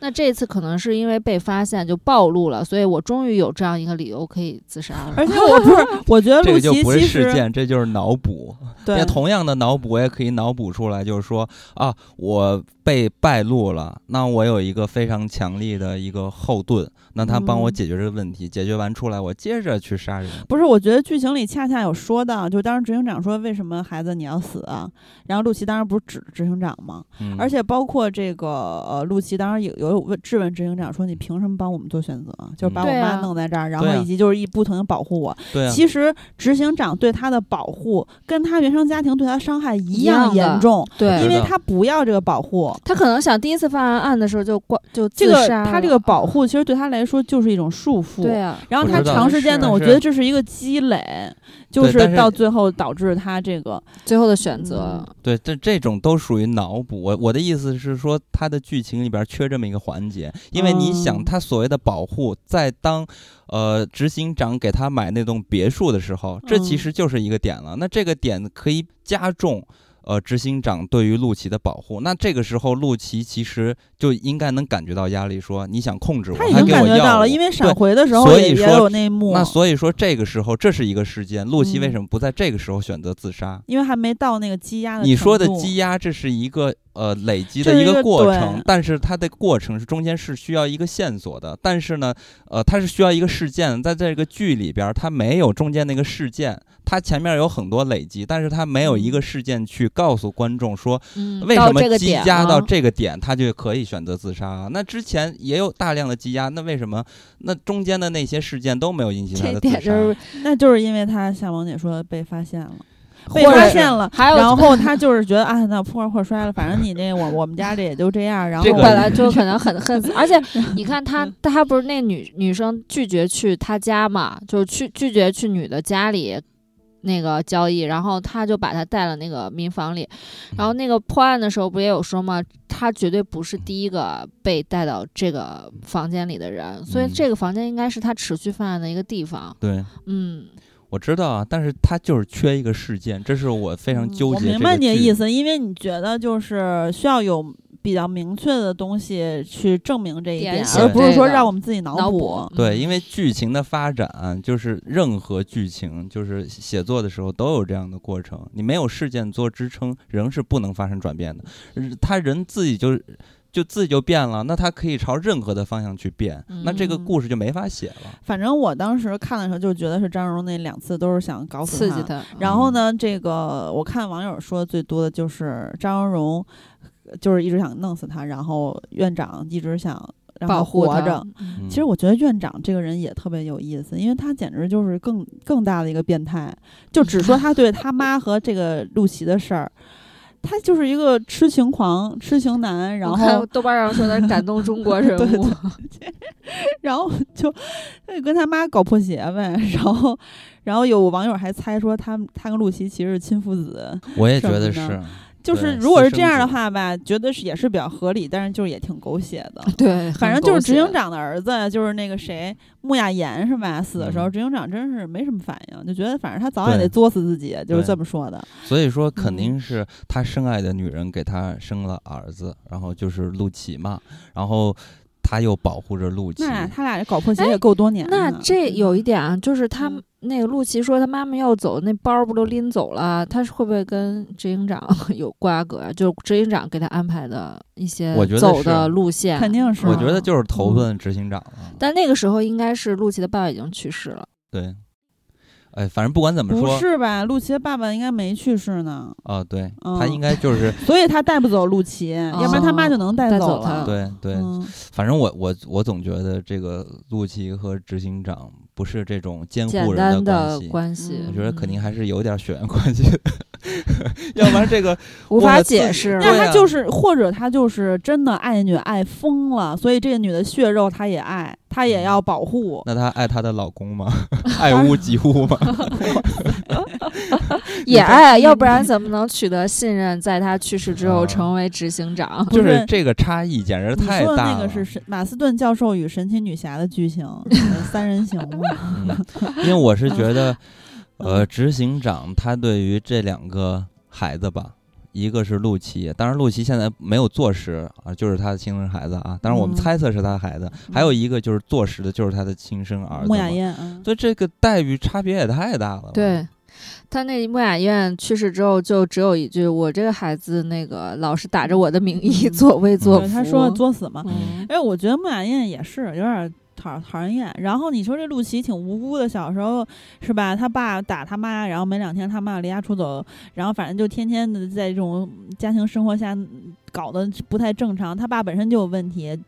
那这次可能是因为被发现就暴露了，所以我终于有这样一个理由可以自杀了。而且 我不是，我觉得这个就不是事件，这就是脑补。对那同样的脑补，我也可以脑补出来，就是说啊，我被败露了，那我有一个非常强力的一个后盾，那他帮我嗯解决这个问题，解决完出来，我接着去杀人。不是，我觉得剧情里恰恰有说到，就当时执行长说为什么孩子你要死啊？然后陆琪当时不是指执行长吗，嗯、而且包括这个呃，陆琪当时有有问质问执行长说你凭什么帮我们做选择？就是把我妈弄在这儿，然后以及就是一不停的保护我。对啊，其实执行长对他的保护跟他原生家庭对他伤害一一样严重，对因为他不要这个保护。他可能想第一次犯案的时候就关就这个自杀他这个保护其实对他来说就是一种束缚。对啊，然后他长时间呢，我觉得这是一个积累，就是到最后导致他这个最后的选择。对，这这种都属于脑补。我我的意思是说，他的剧情里边缺这么一个环节，因为你想，哦他所谓的保护，在当呃执行长给他买那栋别墅的时候，这其嗯实就是一个点了。那这个点可以加重。呃，执行长对于陆琪的保护，那这个时候陆琪其实就应该能感觉到压力，说你想控制我，他已经感觉到了，因为闪对回的时候也也所以说有那一幕，那所以说这个时候这是一个事件，陆琪为嗯什么不在这个时候选择自杀？因为还没到那个积压的你说的积压，这是一个呃累积的一个过对程，但是它的过程是中间是需要一个线索的，但是呢，呃，它是需要一个事件，在这个剧里边，它没有中间那个事件，它前面有很多累积，但是它没有一个嗯事件去告诉观众说为什么积压到这个点，他就可以选择自杀啊？那之前也有大量的积压，那为什么那中间的那些事件都没有引起他的自点就是杀？那就是因为他像王姐说的被发现了。被发现了，还有然后 他就是觉得啊，那破罐破摔了，反正你这我我们家这也就这样。然后这个本来就可能很恨死，而且 你看他嗯，他不是那女女生拒绝去他家嘛，就是去拒绝去女的家里那个交易，然后他就把她带了那个民房里，然后那个破案的时候不也有说吗？他绝对不是第一个被带到这个房间里的人，所以嗯这个房间应该是他持续犯案的一个地方。对。嗯，我知道啊，但是他就是缺一个事件，这是我非常嗯纠结。我明白你的意。思，因为你觉得就是需要有比较明确的东西去证明这一点，而不是说让我们自己脑补脑补。对，嗯因为剧情的发展，就是任何剧情，就是写作的时候都有这样的过程。你没有事件做支撑，人是不能发生转变的。呃他人自己就就自己就变了，那他可以朝任何的方向去变，那这个嗯故事就没法写了。反正我当时看的时候就觉得是张荣那两次都是想搞死刺激他。然后呢，这个我看网友说的最多的就是张荣，呃就是一直想弄死他，然后院长一直想让他保护他活着。其实我觉得院长这个人也特别有意思，因为他简直就是更更大的一个变态，就只说 他对他妈和这个陆琪的事儿，他就是一个痴情狂、痴情男，然后豆瓣上说他是感动中国人对物，然后就他就跟他妈搞破鞋呗，然后然后有网友还猜说他他跟陆琪其实是亲父子，我也觉得是，就是如果是这样的话吧，觉得是也是比较合理，但是就是也挺狗血的。对，反正就是执行长的儿子，就是那个谁穆雅言是吧？死的时候，嗯执行长真是没什么反应，就觉得反正他早晚得作死自己，就是这么说的。所以说肯嗯定是他深爱的女人给他生了儿子，然后就是陆琪嘛，然后他又保护着陆琪，那他俩搞破鞋也够多年的那。这有一点啊，就是他嗯那个陆琪说他妈妈要走，那包不都拎走了？他是会不会跟执行长 有瓜葛啊？就是执行长给他安排的一些走的路线，肯定是，我觉得就是投嗯奔执行长了。但那个时候应该是陆琪的爸爸已经去世了。对，哎，反正不管怎么不说，是吧？陆琪的爸爸应该没去世呢，啊，对嗯他应该就是 所以他带不走陆琪，要不然他妈就能带走走了。他对对，嗯反正我我我总觉得这个陆琪和执行长不是这种监护人的关系。关系，嗯我觉得肯定还是有点血缘关系的，要不然这个 无法解释。那他就是，或者他就是真的爱女爱疯了，所以这个女的血肉他也爱，他也要保护。那她爱她的老公吗？爱屋及乌吗？也爱，要不然怎么能取得信任，在他去世之后啊成为执行长？不就是是这个差异简直太大了。那个是神马斯顿教授与神奇女侠的剧情，呃三人行嘛。嗯，因为我是觉得，嗯呃，执行长他对于这两个孩子吧，一个是陆琪，当然陆琪现在没有坐实啊，就是他的亲生孩子啊，当然我们嗯猜测是他的孩子，还有一个就是坐实的，就是他的亲生儿子嘛。穆雅燕，嗯，所以这个待遇差别也太大了。，对。他那穆雅燕去世之后，就只有一句：“我这个孩子那个老是打着我的名义 嗯作威作福。”对他说作死嘛。嗯，哎，我觉得穆雅燕也是有点讨讨人厌。然后你说这陆琪挺无辜的，小时候是吧？他爸打他妈，然后没两天他妈离家出走，然后反正就天天的在这种家庭生活下搞得不太正常。他爸本身就有问题。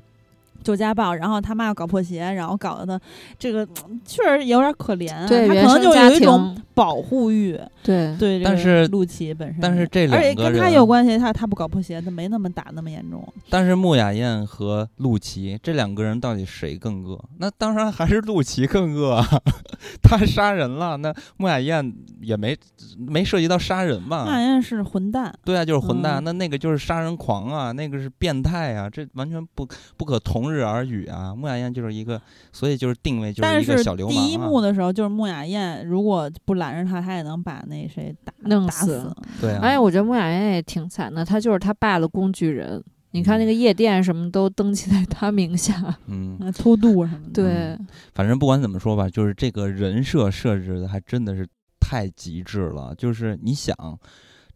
就家暴，然后他妈要搞破鞋，然后搞得他这个嗯确实有点可怜啊、对，他可能就有一种，保护欲，对对但是陆琪本身，但是这而且跟他有关系，他他不搞破鞋，他没那么打那么严重。但是穆雅燕和陆琪这两个人到底谁更恶？那当然还是陆琪更恶啊，他杀人了，那穆雅燕也没没涉及到杀人吧？穆雅燕是混蛋，对啊，就是混蛋。嗯那那个就是杀人狂啊，那个是变态啊，这完全不不可同日而语啊。穆雅燕就是一个，所以就是定位就是一个小流氓、啊。第一幕的时候，就是穆雅燕如果不拦着他，他也能把那谁打打弄死死。对啊，而且我觉得穆雅燕也挺惨的，她就是他爸的工具人。你看那个夜店什么都登记在他名下，嗯，偷渡什么的。对，反正不管怎么说吧，就是这个人设设置的还真的是太极致了。就是你想，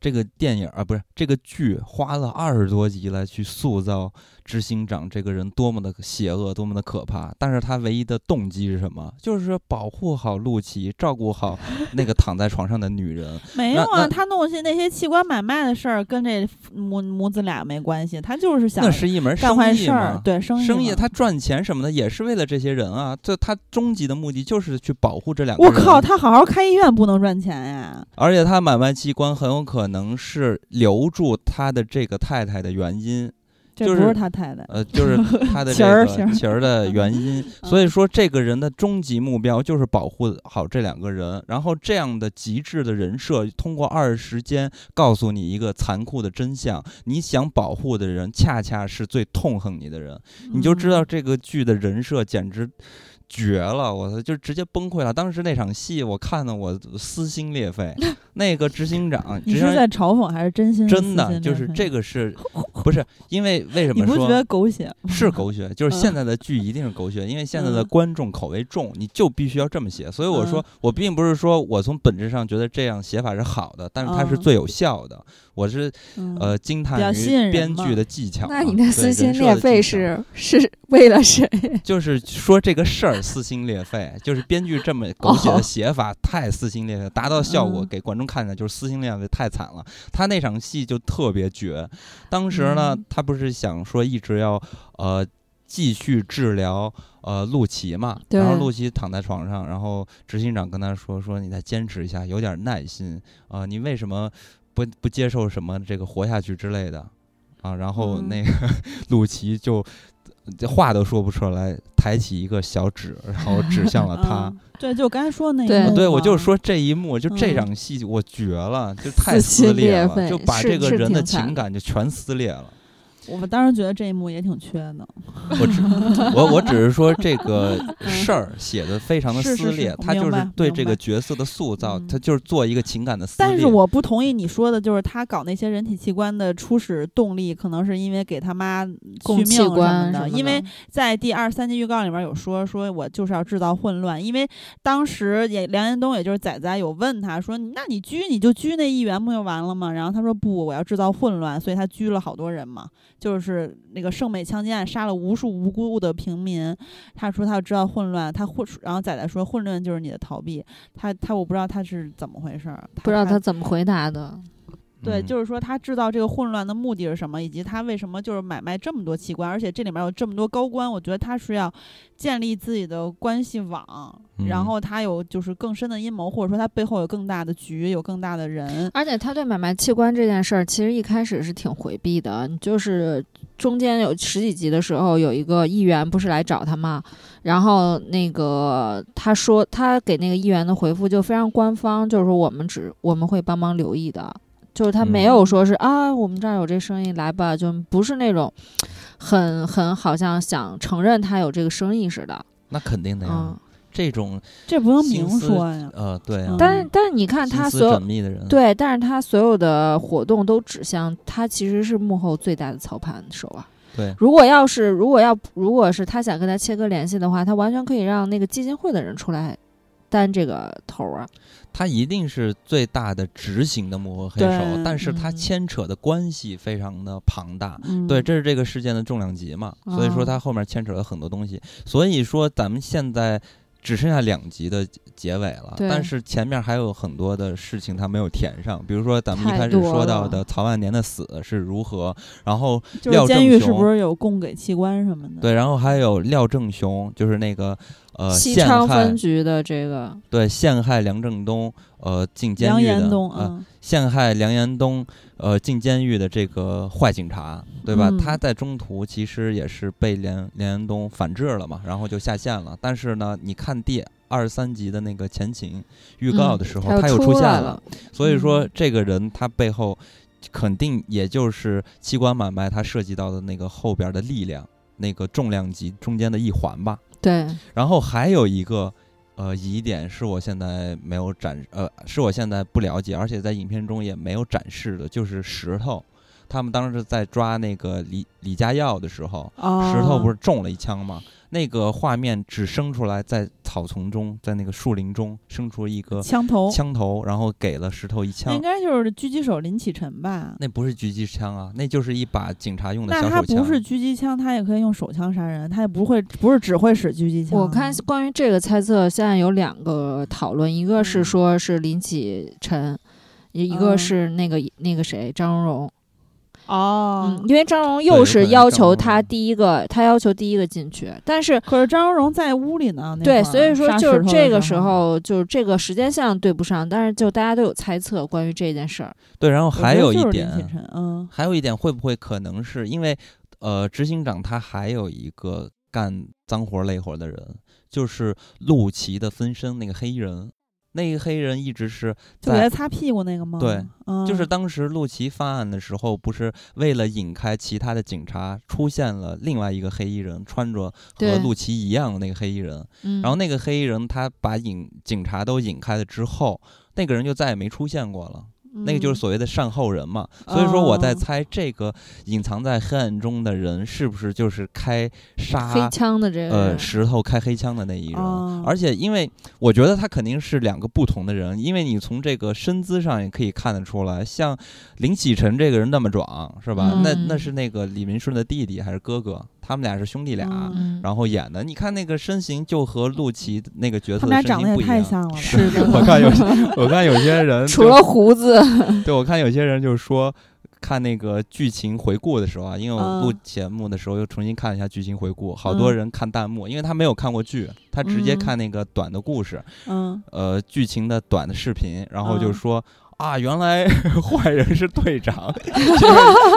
这个电影啊，不是这个剧，花了二十多集来去塑造执行长这个人多么的邪恶，多么的可怕。但是他唯一的动机是什么？就是保护好陆琪，照顾好那个躺在床上的女人。没有啊，他弄些那些器官买卖的事儿跟这母母子俩没关系，他就是想那是一门干生意坏事儿，。对生意生意，他赚钱什么的也是为了这些人啊。就他终极的目的就是去保护这两个人。我靠，他好好开医院不能赚钱呀？而且他买卖器官很有可能是留住他的这个太太的原因，就是这不是他太太，呃，就是他的 这个情儿儿的原因。所以说，这个人的终极目标就是保护好这两个人。然后，这样的极致的人设，通过二十时间告诉你一个残酷的真相：你想保护的人，恰恰是最痛恨你的人。你就知道嗯这个剧的人设简直绝了，我操，就直接崩溃了。当时那场戏我看的我撕心裂肺，那个执行长，你是在嘲讽还是真心？真的就是这。个是，不是因为 为什么你不觉得说狗血？是狗血？就是现嗯在的剧一定是狗血，因为现在的嗯观众口味重，你就必须要这么写。所以我说嗯，我并不是说我从本质上觉得这样写法是好的，但是它是嗯最有效的。我是嗯呃惊叹于编剧的技巧啊。那你对的撕心裂肺是是为了谁？就是说这个事儿撕心裂肺，就是编剧这么 狗血哦的写法太撕心裂肺，达到效果嗯给观众看的就是撕心裂肺太惨了。他那场戏就特别绝，当时呢嗯，他不是想说一直要呃继续治疗呃陆琪嘛，然后陆琪躺在床上，然后执行长跟他说说你再坚持一下，有点耐心啊、你为什么不不接受什么这个活下去之类的啊？然后嗯那个 陆琪就这话都说不出来，抬起一个小指，然后指向了他。嗯对，就我刚才说的那一对我就是说这一幕，就这嗯场戏我绝了，就太撕裂了，裂就把这个人的情感就全撕裂了。我们当时觉得这一幕也挺缺的。我只 我我只是说这个事儿写的非常的撕裂，他就是对这个角色的塑造，嗯他就是做一个情感的撕裂。但是我不同意你说的，就是他搞那些人体器官的初始动力，可能是因为给他妈供器续命什么的。因为在第二三集预告里面有说，说我就是要制造混乱。因为当时也梁延东，也就是仔仔有问他说，那你拘你就拘那一员不就完了吗？然后他说不，我要制造混乱，所以他拘了好多人嘛，就是那个圣美枪击案杀了无数无辜的平民。他说他知道混乱，他混，然后仔仔说混乱就是你的逃避。他他我不知道他是怎么回事儿，不知道他怎么回答的。对，嗯就是说他制造这个混乱的目的是什么，以及他为什么就是买卖这么多器官，而且这里面有这么多高官，我觉得他是要建立自己的关系网，嗯然后他有就是更深的阴谋，或者说他背后有更大的局，有更大的人。而且他对买卖器官这件事儿，其实一开始是挺回避的，就是中间有十几集的时候，有一个议员不是来找他嘛，然后那个他说他给那个议员的回复就非常官方，就是说我们只我们会帮忙留意的，就是他没有说是、啊我们这儿有这生意来吧，就不是那种很很好像想承认他有这个生意似的，那肯定的呀嗯，，这种这不用明说呀。呃，对啊嗯，但是但是你看他所有缜密的人，对，但是他所有的活动都指向他其实是幕后最大的操盘手啊。对如果要是如果要如果是他想跟他切割联系的话，他完全可以让那个基金会的人出来担这个头儿啊。他一定是最大的执行的幕后黑手，但是他嗯牵扯的关系非常的庞大。嗯，对，这是这个事件的重量级嘛，所以说哦它后面牵扯了很多东西。所以说咱们现在只剩下两集的结尾了，但是前面还有很多的事情它没有填上，比如说咱们一开始说到的曹万年的死是如何，然后就是廖正监狱是雄不是有供给器官什么的？对，然后还有廖正雄，就是那个呃西陷害昌分局的这个，对陷害梁正东呃进监狱的。延东，呃嗯，陷害梁延东，呃，进监狱的这个坏警察，对吧？嗯他在中途其实也是被梁梁延东反制了嘛，然后就下线了。但是呢，你看第二十三集的那个前情预告的时候，嗯他又出出现了。所以说嗯，这个人他背后肯定也就是器官买卖，他涉及到的那个后边的力量，那个重量级中间的一环吧。对，然后还有一个呃疑点是我现在没有展呃是我现在不了解，而且在影片中也没有展示的，就是石头。他们当时在抓那个李李家耀的时候，哦石头不是中了一枪吗？那个画面只生出来在草丛中，在那个树林中生出一个枪头，枪头，然后给了石头一枪那应。该就是狙击手林启晨吧？那不是狙击枪啊，那就是一把警察用的那小手枪。他不是狙击枪，他也可以用手枪杀人，他也不会不是只会使狙击枪。我看关于这个猜测，现在有两个讨论，一个是嗯说是林启晨，一一个嗯是那个那个谁张荣荣。哦嗯，，因为张荣又是要求他第一个，他要求第一个进去，但是可是张荣荣在屋里呢。对，所以说就是这个时时候，就是这个时间线对不上，但是就大家都有猜测关于这件事儿。对，然后还有一点嗯，还有一点会不会可能是因为，呃，执行长他还有一个干脏活累活的人，就是陆琪的分身那个黑衣人，那个黑衣人一直是在。就给他擦屁股那个吗？对嗯，就是当时陆琪犯案的时候，不是为了引开其他的警察，出现了另外一个黑衣人，穿着和陆琪一样的那个黑衣人。嗯，然后那个黑衣人他把引警察都引开了之后，那个人就再也没出现过了。那个就是嗯所谓的善后人嘛。所以说我在哦猜，这个隐藏在黑暗中的人是不是就是开杀黑杀枪的这个呃人石头开黑枪的那一人？哦而且因为我觉得他肯定是两个不同的人，因为你从这个身姿上也可以看得出来，像林启晨这个人那么壮，是吧？那那嗯是那个李明顺的弟弟还是哥哥？他们俩是兄弟俩。然后演的，你看那个身形就和陆琪那个角色他们俩的身长得也太形不一样。像了？是的我看有，我看有些人 除了胡子，对，我看有些人就是说，看那个剧情回顾的时候啊，因为我录嗯节目的时候又重新看了一下剧情回顾，好多嗯人看弹幕，因为他没有看过剧，他直接嗯看那个短的故事，嗯，呃，剧情的短的视频，然后就嗯说。啊，原来 坏人是队长，因为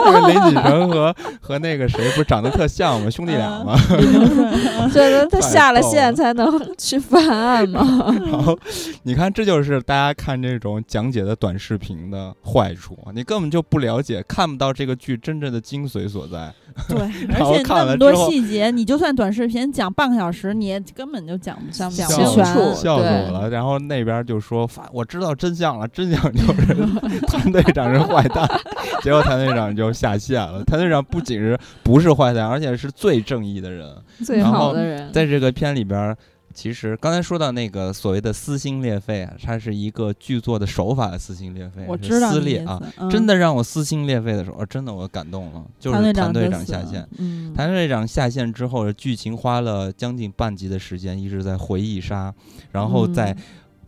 因为林锦成和和那个谁不是长得特像吗？兄弟俩吗？李明顺，觉得他下了线才能去犯案嘛。然后你看，这就是大家看这种讲解的短视频的坏处，你根本就不了解，看不到这个剧真正的精髓所在。对，而且那么多细节，你就算短视频讲半个小时，你也根本就讲不讲不清楚。笑死我了。然后那边就说：“发，我知道真相了，真相就 是谭队长是坏蛋。”结果谭队长就下线了。谭队长不仅是不是坏蛋，而且是最正义的人。最然后好的人，在这个片里边儿，其实刚才说到那个所谓的撕心裂肺啊，它是一个剧作的手法撕心裂肺，是我知道撕裂啊。真的让我撕心裂肺的时候，哦真的我感动了，就是谭队长下线。，嗯，谭队长下线之后，剧情花了将近半集的时间，一直在回忆杀，然后在嗯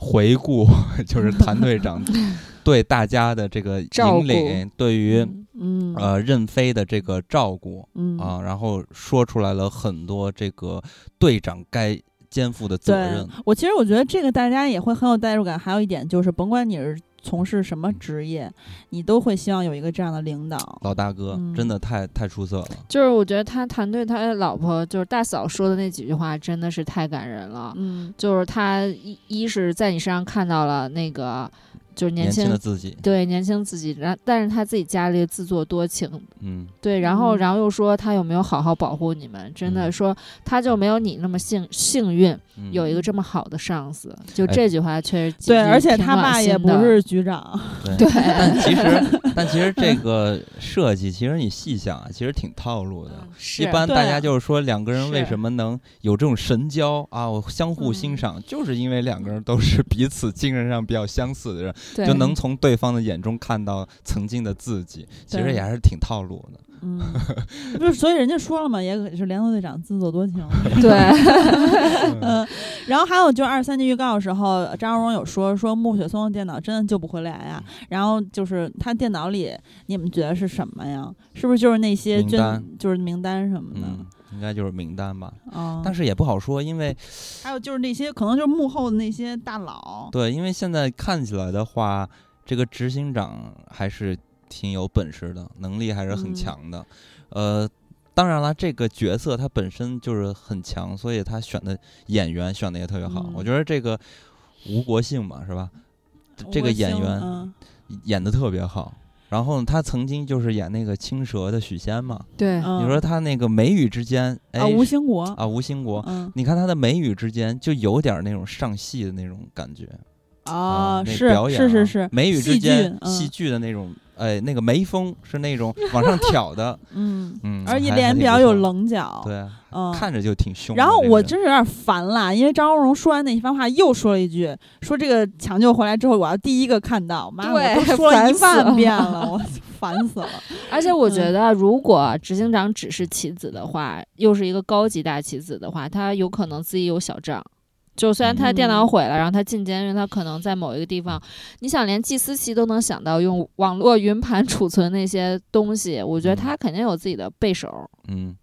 回顾，就是谭队长 对大家的这个引领，对于嗯呃任飞的这个照顾嗯啊，然后说出来了很多这个队长该肩负的责任。我其实我觉得这个大家也会很有代入感。还有一点就是，甭管你是从事什么职业，你都会希望有一个这样的领导。老大哥嗯真的太太出色了，就是我觉得他谈对他老婆就是大嫂说的那几句话，真的是太感人了。嗯，就是他一一是在你身上看到了那个就是年年轻轻的自己，对年轻自己，然但是他自己家里自作多情，嗯，对，然后嗯然后又说他有没有好好保护你们？真的嗯说他就没有你那么幸幸运，嗯有一个这么好的上司。就哎这句话确实对，而且他爸也不是局长。对对但其实，但其实这个设计，其实你细想啊，其实挺套路的。是一般大家就是说两个人为什么能有这种神交啊，我相互欣嗯赏，就是因为两个人都是彼此 精神上比较相似的人，对就能从对方的眼中看到曾经的自己。其实也还是挺套路的。嗯，不是，所以人家说了嘛，也可是联合队长自作多情。对，嗯，然后还有就是二三集预告的时候，张荣荣有说说穆雪松的电脑真的救不回来呀、然后就是他电脑里，你们觉得是什么呀？是不是就是那些捐就是名单什么的？嗯，应该就是名单吧，啊、但是也不好说，因为还有就是那些可能就是幕后的那些大佬。对，因为现在看起来的话，这个执行长还是挺有本事的，能力还是很嗯强的。呃，当然了，这个角色他本身就是很强，所以他选的演员选的也特别好。我嗯觉得这个吴国兴嘛，是吧？这个演员嗯演的特别好。然后他曾经就是演那个青蛇的许仙嘛，对，嗯。你说他那个眉宇之间，哎，啊，吴兴国，啊，吴兴国，嗯。你看他的眉宇之间就有点那种上戏的那种感觉。啊，是表演啊是是是，眉宇之戏间戏剧的那种，哎，那个眉峰是那种往上挑的，嗯，嗯，而且脸比较有，棱角，对，嗯，看着就挺凶然后我真是有点烦了，因为张国荣说完那一番话，又说了一句，说这个抢救回来之后，我要第一个看到。妈，我都说了一万遍了，我烦死了。而且我觉嗯得，如果执行长只是棋子的话，又是一个高级大棋子的话，他有可能自己有小账。就虽然他电脑嗯毁了，然后他进监狱，他可能在某一个地方，你想连祭司棋都能想到用网络云盘 储存那些东西，我觉得嗯他肯定有自己的背手。嗯，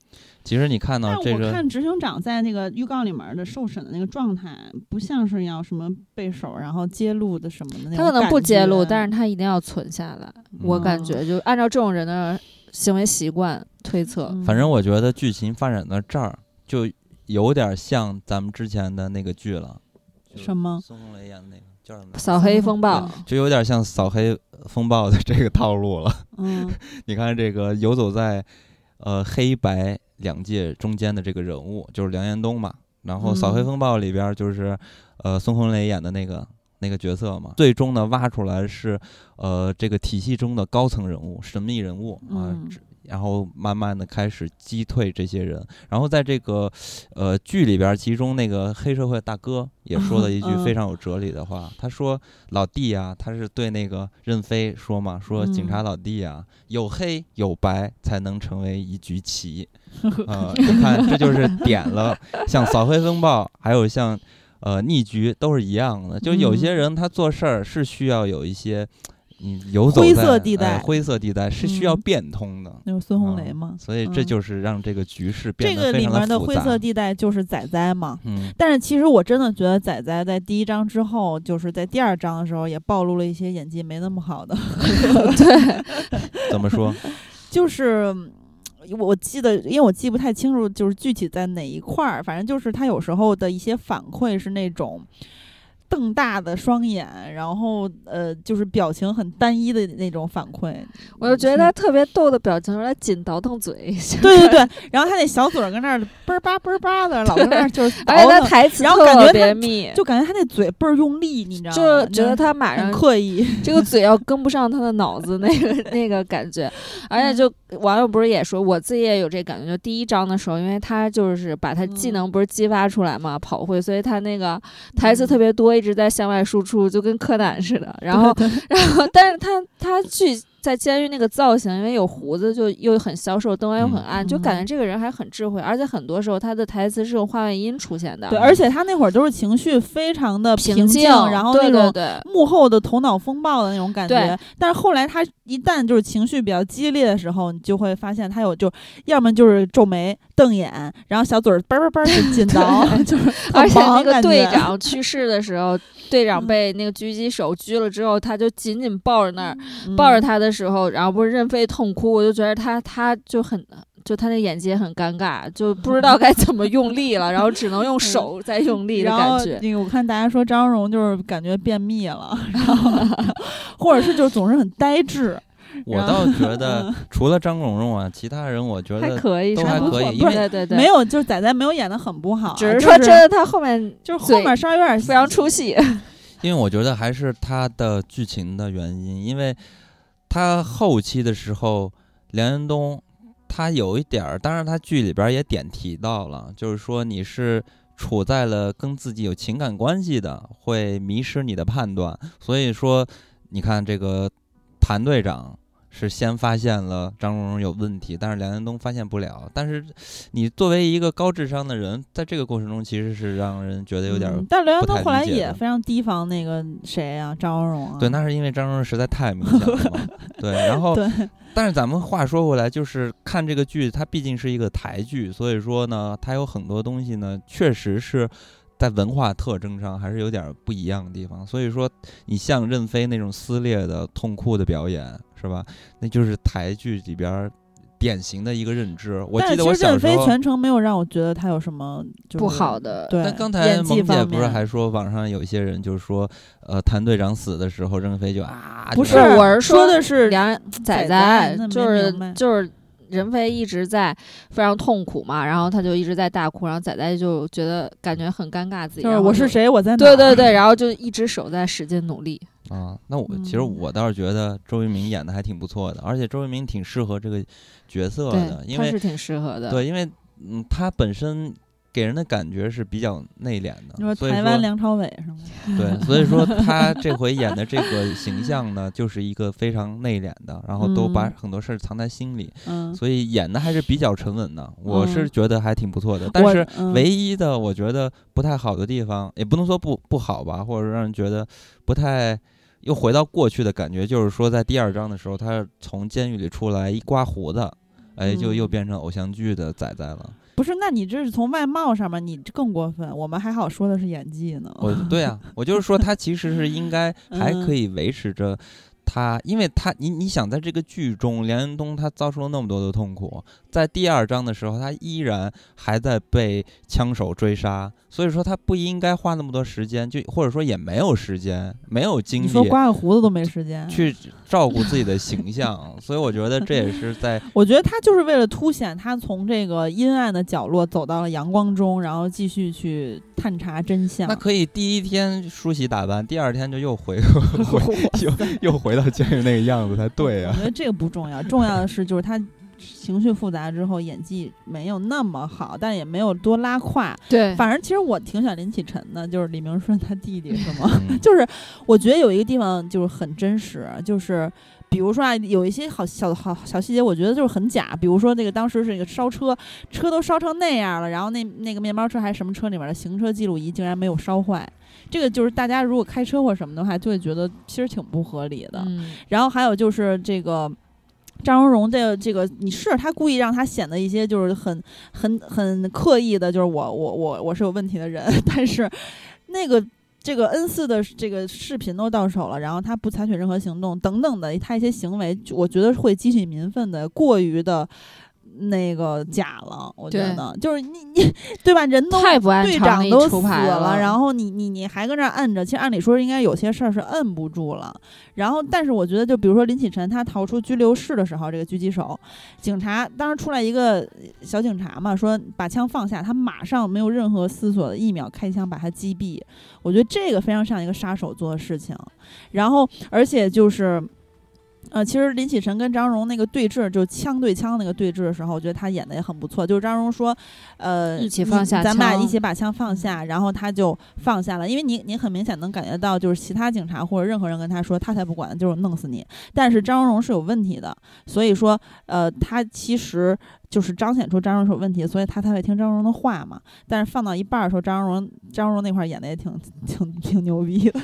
其实你看到这个，我看执行长在那个预告里面的受审的那个状态，不像是要什么背手，然后揭露的什么的那种他可能不揭露，但是他一定要存下来。我嗯感觉就按照这种人的行为习惯推测，嗯反正我觉得剧情发展到这儿，就有点像咱们之前的那个剧了，什么孙红雷演的那个叫什么？扫黑风暴，就有点像扫黑风暴的这个套路了。嗯 你看这个游走在呃黑白两界中间的这个人物，就是梁延东嘛。然后《扫黑嗯风暴》里边儿就是呃孙红雷演的那个那个角色嘛。最终呢挖出来是呃这个体系中的高层人物、神秘人物啊。然后慢慢的开始击退这些人，然后在这个，呃剧里边儿，其中那个黑社会大哥也说了一句嗯非常有哲理的话，他说：“老弟呀、他是对那个任飞说嘛，说警察嗯老弟呀、有黑有白才能成为一局棋。呃，你看这就是点了，像扫黑风暴，还有像呃逆局都是一样的。就有些嗯人他做事儿是需要有一些你游走灰在色地带哎灰色地带是需要嗯变通的。那个孙红啊雷嘛，所以这嗯就是让这个局势变这得非常个里面的灰色地带就是仔仔嘛。嗯，但是其实我真的觉得仔仔在第一章之后，就是在第二章的时候也暴露了一些演技没那么好的，对，怎么说？就是。我记得，因为我记不太清楚，就是具体在哪一块儿，反正就是他有时候的一些反馈是那种瞪大的双眼，然后呃，就是表情很单一的那种反馈。我就觉得他特别逗的表情，是他紧倒腾嘴，对对对，然后他那小嘴儿跟那儿嘣儿叭嘣儿叭的，老跟那儿就是倒而且他腾，台词然后感觉特他别密，就感觉他那嘴倍儿用力，你知道吗？就觉得他马很上刻意。这个嘴要跟不上他的脑子，那个那个感觉，而且就网友不是也说，我自己也有这感觉，就第一章的时候，因为他就是把他技能不是激发出来嘛，跑会，所以他那个台词特别多，一直在向外输出，就跟柯南似的。然后，然后，但是他他去在监狱那个造型，因为有胡子，就又很消瘦，灯光又很暗，就感觉这个人还很智慧，而且很多时候他的台词是用画外音出现的，对，而且他那会儿都是情绪非常的平静，然后那种。幕后的头脑风暴的那种感觉对。但是后来他一旦就是情绪比较激烈的时候，你就会发现他有就要么就是皱眉瞪眼，然后小嘴儿叭叭叭就紧刀，就是 而且那个队长去世的时候，队长嗯被那个狙击手狙了之后，他就紧紧抱着那儿，嗯抱着他的时候，然后不是任飞痛哭，我就觉得他他就很。就他那眼睛也很尴尬，就 不知道该怎么用力了，然后只能用手在用力的嗯然后感觉。那个我看大家说张荣就是感觉便秘了，然后或者是就总是很呆滞。我倒觉得嗯除了张荣荣啊，其他人我觉得还可以，都是还可以，因为对对对，没有，就是仔仔没有演的很不好啊，只是说真的，他后面就是后面稍微有点非常出戏。因为我觉得还是他的剧情的原因，因为他后期的时候，梁延东他有一点儿，当然他剧里边儿也点提到了，就是说你是处在了跟自己有情感关系的，会迷失你的判断，所以说你看这个谭队长。是先发现了张荣荣有问题，但是梁延东发现不了。但是你作为一个高智商的人，在这个过程中其实是让人觉得有点但刘洋不太东后来也非常提防那个谁啊，张荣荣啊。对，那是因为张荣荣实在太明显了嘛。对，然后，对但是咱们话说回来，就是看这个剧，它毕竟是一个台剧，所以说呢，它有很多东西呢，确实是在文化特征上还是有点儿不一样的地方。所以说，你像任飞那种撕裂的、痛哭的表演，是吧？那就是台剧里边儿典型的一个认知。我记得我其实任飞小时候。全程没有让我觉得他有什么就是不好的对，但刚才萌姐不是还说网上有一些人就是说，呃，谭队长死的时候，任飞就啊，不，是我是说的是梁仔仔仔那没就是就是任飞一直在非常痛苦嘛，然后他就一直在大哭，然后仔仔就觉得感觉很尴尬，自己就是我是谁，我在哪？对对对，，然后就一只手在使劲努力。啊，那我其实嗯我倒是觉得周渝民演的还挺不错的，而且周渝民挺适合这个角色的，，因为他是挺适合的。对，因为嗯，他本身给人的感觉是比较内敛你说的，所以台湾说梁朝伟是吗？对，所以说他这回演的这个形象呢，就是一个非常内敛的，然后都把嗯很多事儿藏在心里，嗯，所以演的还是比较沉稳的，我是嗯觉得还挺不错的。但是嗯唯一的我觉得不太好的地方，也不能说不不好吧，或者让人觉得不太。又回到过去的感觉，就是说，在第二章的时候，他从监狱里出来，一刮胡子，哎，就又嗯变成偶像剧的仔仔了。不是，那你这是从外貌上面，你这更过分。我们还好说的是演技呢。我对啊，我就是说，他其实是应该还可以维持着他，因为他你你想，在这个剧中，梁延东他遭受了那么多的痛苦，在第二章的时候，他依然还在被枪手追杀，所以说他不应该花那么多时间，就或者说也没有时间，没有精你说力刮个胡子都没时间。去照顾自己的形象，所以我觉得这也是在 我觉得他就是为了凸显他从这个阴暗的角落走到了阳光中，然后继续去探查真相。那可以第一天梳洗打扮，第二天就又回 回又又回到监狱那个样子才对啊我。觉得这个不重要，重要的是就是他情绪复杂之后演技没有那么好，但也没有多拉胯。对反正其实我挺喜欢林启晨的，就是李明顺他弟弟是吗？嗯 就是我觉得有一个地方就是很真实，就是比如说啊，有一些好小好小细节，我觉得就是很假。比如说那个当时是一个烧车，车都烧成那样了，然后那那个面包车还是什么车里面的行车记录仪竟然没有烧坏，这个就是大家如果开车或什么的话，就会觉得其实挺不合理的。嗯然后还有就是这个张荣荣的这个，你是他故意让他显得一些就是很很很刻意的，就是我我我我是有问题的人，但是那个。这个 N 四的这个视频都到手了，然后他不采取任何行动等等的，他一些行为，我觉得会激起民愤的，过于的那个假了。我觉对得就是你你对吧？人都太不按队长都死出牌了，然后后你你你还搁那儿摁着，其实按理说应该有些事儿是摁不住了。然后，但是我觉得，就比如说林启晨他逃出拘留室的时候，这个狙击手警察当时出来一个小警察嘛，说把枪放下，他马上没有任何思索的一秒开枪把他击毙。我觉得这个非常像一个杀手做的事情。然后，而且就是。呃，其实林启晨跟张荣那个对峙，就枪对枪那个对峙的时候，我觉得他演的也很不错。就是张荣说，呃，一起放下咱们俩一起把枪放下，然后他就放下了。因为你你很明显能感觉到，就是其他警察或者任何人跟他说，他才不管，就是弄死你。但是张荣是有问题的，所以说，呃，他其实就是彰显出张荣是有问题，所以他才会听张荣的话嘛。但是放到一半儿的时候，张荣张荣那块儿演的也挺挺挺牛逼的，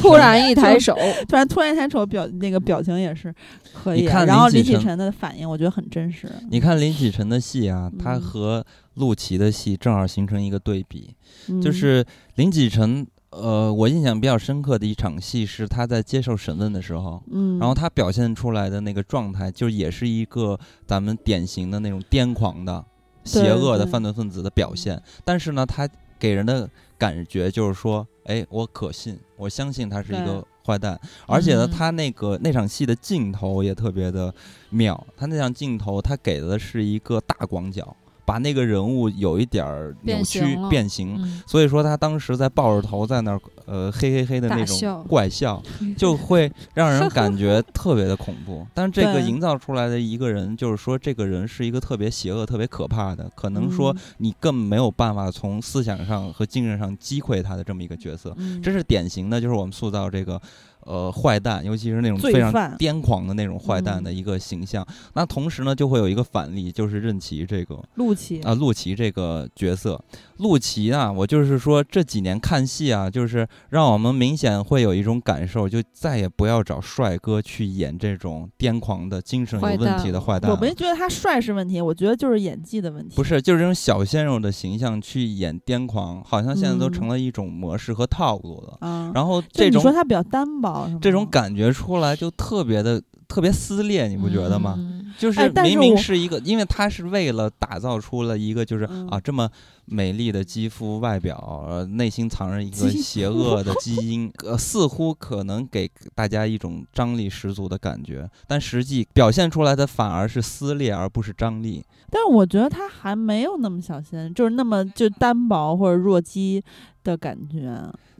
突然一抬手，突然突然一抬手表那个表情也是可以你看然后林启晨晨的反应，我觉得很真实。你看林启晨的戏啊，他嗯和陆琪的戏正好形成一个对比，嗯就是林启晨。呃，我印象比较深刻的一场戏是他在接受审问的时候，嗯，然后他表现出来的那个状态，就也是一个咱们典型的那种癫狂的、邪恶的犯罪分子的表现。但是呢，他给人的感觉就是说，哎，我可信，我相信他是一个坏蛋。而且呢，嗯他那个那场戏的镜头也特别的妙，他那场镜头他给的是一个大广角，把那个人物有一点儿扭变曲形变形。嗯所以说他当时在抱着头在那儿，呃，嘿嘿嘿的那种怪笑，就会让人感觉特别的恐怖。但是这个营造出来的一个人，就是说这个人是一个特别邪恶、特别可怕的，可能说嗯你根本没有办法从思想上和精神上击溃他的这么一个角色。嗯这是典型的，就是我们塑造这个。呃，坏蛋，尤其是那种非常癫狂的那种坏蛋的嗯一个形象。那同时呢，就会有一个反例，就是任奇这个陆琪。啊，陆琪这个角色，陆琪啊，我就是说这几年看戏啊，就是让我们明显会有一种感受，就再也不要找帅哥去演这种癫狂的、精神有问题的坏蛋。我没觉得他帅是问题，我觉得就是演技的问题。不是，就是这种小鲜肉的形象去演癫狂，好像现在都嗯成了一种模式和套路了。嗯，然后这种你说他比较单薄？这种感觉出来就特别的特别撕裂，你不觉得吗？嗯就是明明是一个，因为他是为了打造出了一个就是、嗯啊这么美丽的肌肤外表，呃，内心藏着一个邪恶的基因，呃，似乎可能给大家一种张力十足的感觉，但实际表现出来的反而是撕裂，而不是张力。但是我觉得他还没有那么小心，就是那么就单薄或者弱鸡的感觉，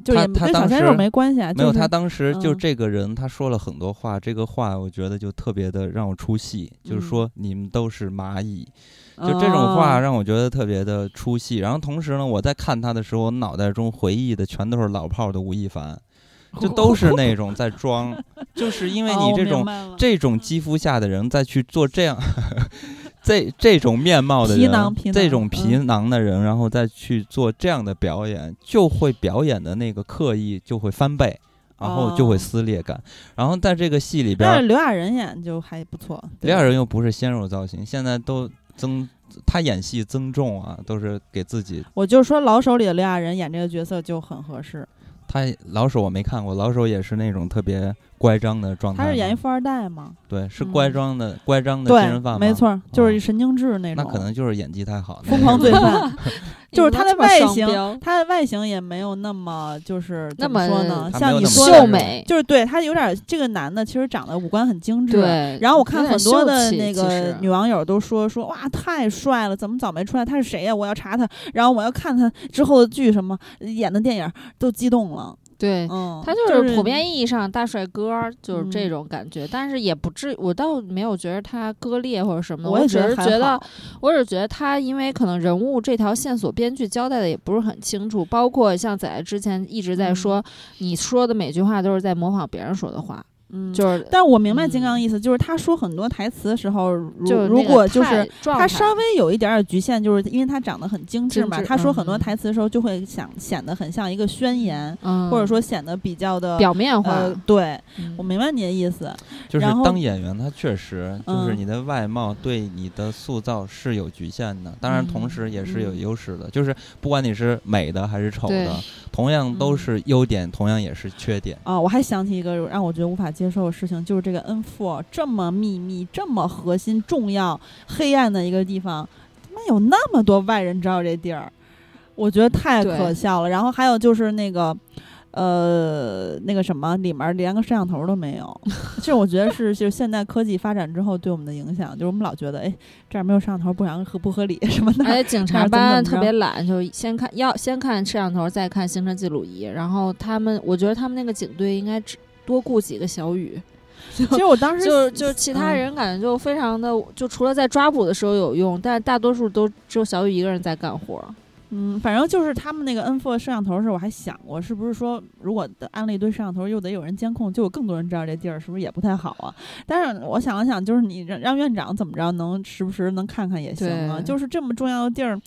就他也跟小鲜肉时没关系啊。没有，他当时就嗯这个人，他说了很多话，这个话我觉得就特别的让我出戏，就是嗯说你们都是蚂蚁，就这种话哦让我觉得特别的出戏。然后同时呢，我在看他的时候，我脑袋中回忆的全都是老炮儿的吴亦凡，就都是那种在装，就是因为你这种、这种肌肤下的人再去做这样。这这种面貌的皮人囊皮，囊这种皮嗯囊的人，然后再去做这样的表演，就会表演的那个刻意就会翻倍，然后就会哦撕裂感。然后在这个戏里边儿，但是刘亚仁演就还不错。刘亚仁又不是鲜肉造型，现在都增他演戏增重啊，都是给自己。我就说老手里的刘亚仁演这个角色就很合适，他老手我没看过，老手也是那种特别乖张的状态。他是演一富二代嘛，对，是嗯乖张的、乖张的精神犯没，错，就是哦神经质那种。那可能就是演技太好。疯狂罪犯，就是他的外形他的外形也没有那么就是那怎么说呢？像你说秀，美，就是对他有点这个男的，其实长得五官很精致。对。然后我看很多的那个女网友都说说哇太帅了，怎么早没出来？他是谁呀、我要查他，然后我要看他之后的剧什么演的电影，都激动了。对，嗯，他就就是普遍意义上大帅哥儿，就是这嗯种感觉，但是也不至，我倒没有觉得他割裂或者什么的，我也只是觉得，我只是觉得他因为可能人物这条线索编剧交代的也不是很清楚，包括像仔之前一直在嗯说，你说的每句话都是在模仿别人说的话。嗯，就是但我明白金嗯刚意思，就是他说很多台词的时候，如如就那个果就是他稍微有一点点局限，就是因为他长得很精致嘛，致他说很多嗯台词的时候就会想显得很像一个宣言，嗯，或者说显得比较的表面化。呃，对嗯我明白你的意思，就是当演员，他确实就是嗯你的外貌对你的塑造是有局限的，当然同时也是有嗯优势的。就是不管你是美的还是丑的，同样都嗯是优点，同样也是缺点。啊，我还想起一个让我觉得无法接受的事情，就是这个 N four 这么秘密、这么核心、重要、黑暗的一个地方，他妈有那么多外人知道这地儿，我觉得太可笑了。然后还有就是那个。呃，那个什么，里面连个摄像头都没有，这我觉得是就是现代科技发展之后对我们的影响，就是我们老觉得，哎，这儿没有摄像头不然合不合理什么的。而且警察班特别懒，就先看要先看摄像头，再看行车记录仪。然后他们，我觉得他们那个警队应该只多雇几个小雨，其实我当时就就其他嗯人感觉就非常的，就除了在抓捕的时候有用，但大多数都只有小雨一个人在干活。嗯，反正就是他们那个 N4 摄像头的时候，我还想过，是不是说如果安了一堆摄像头，又得有人监控，就有更多人知道这地儿，是不是也不太好啊？但是我想了想，就是你让让院长怎么着，能时不时能看看也行啊。就是这么重要的地儿。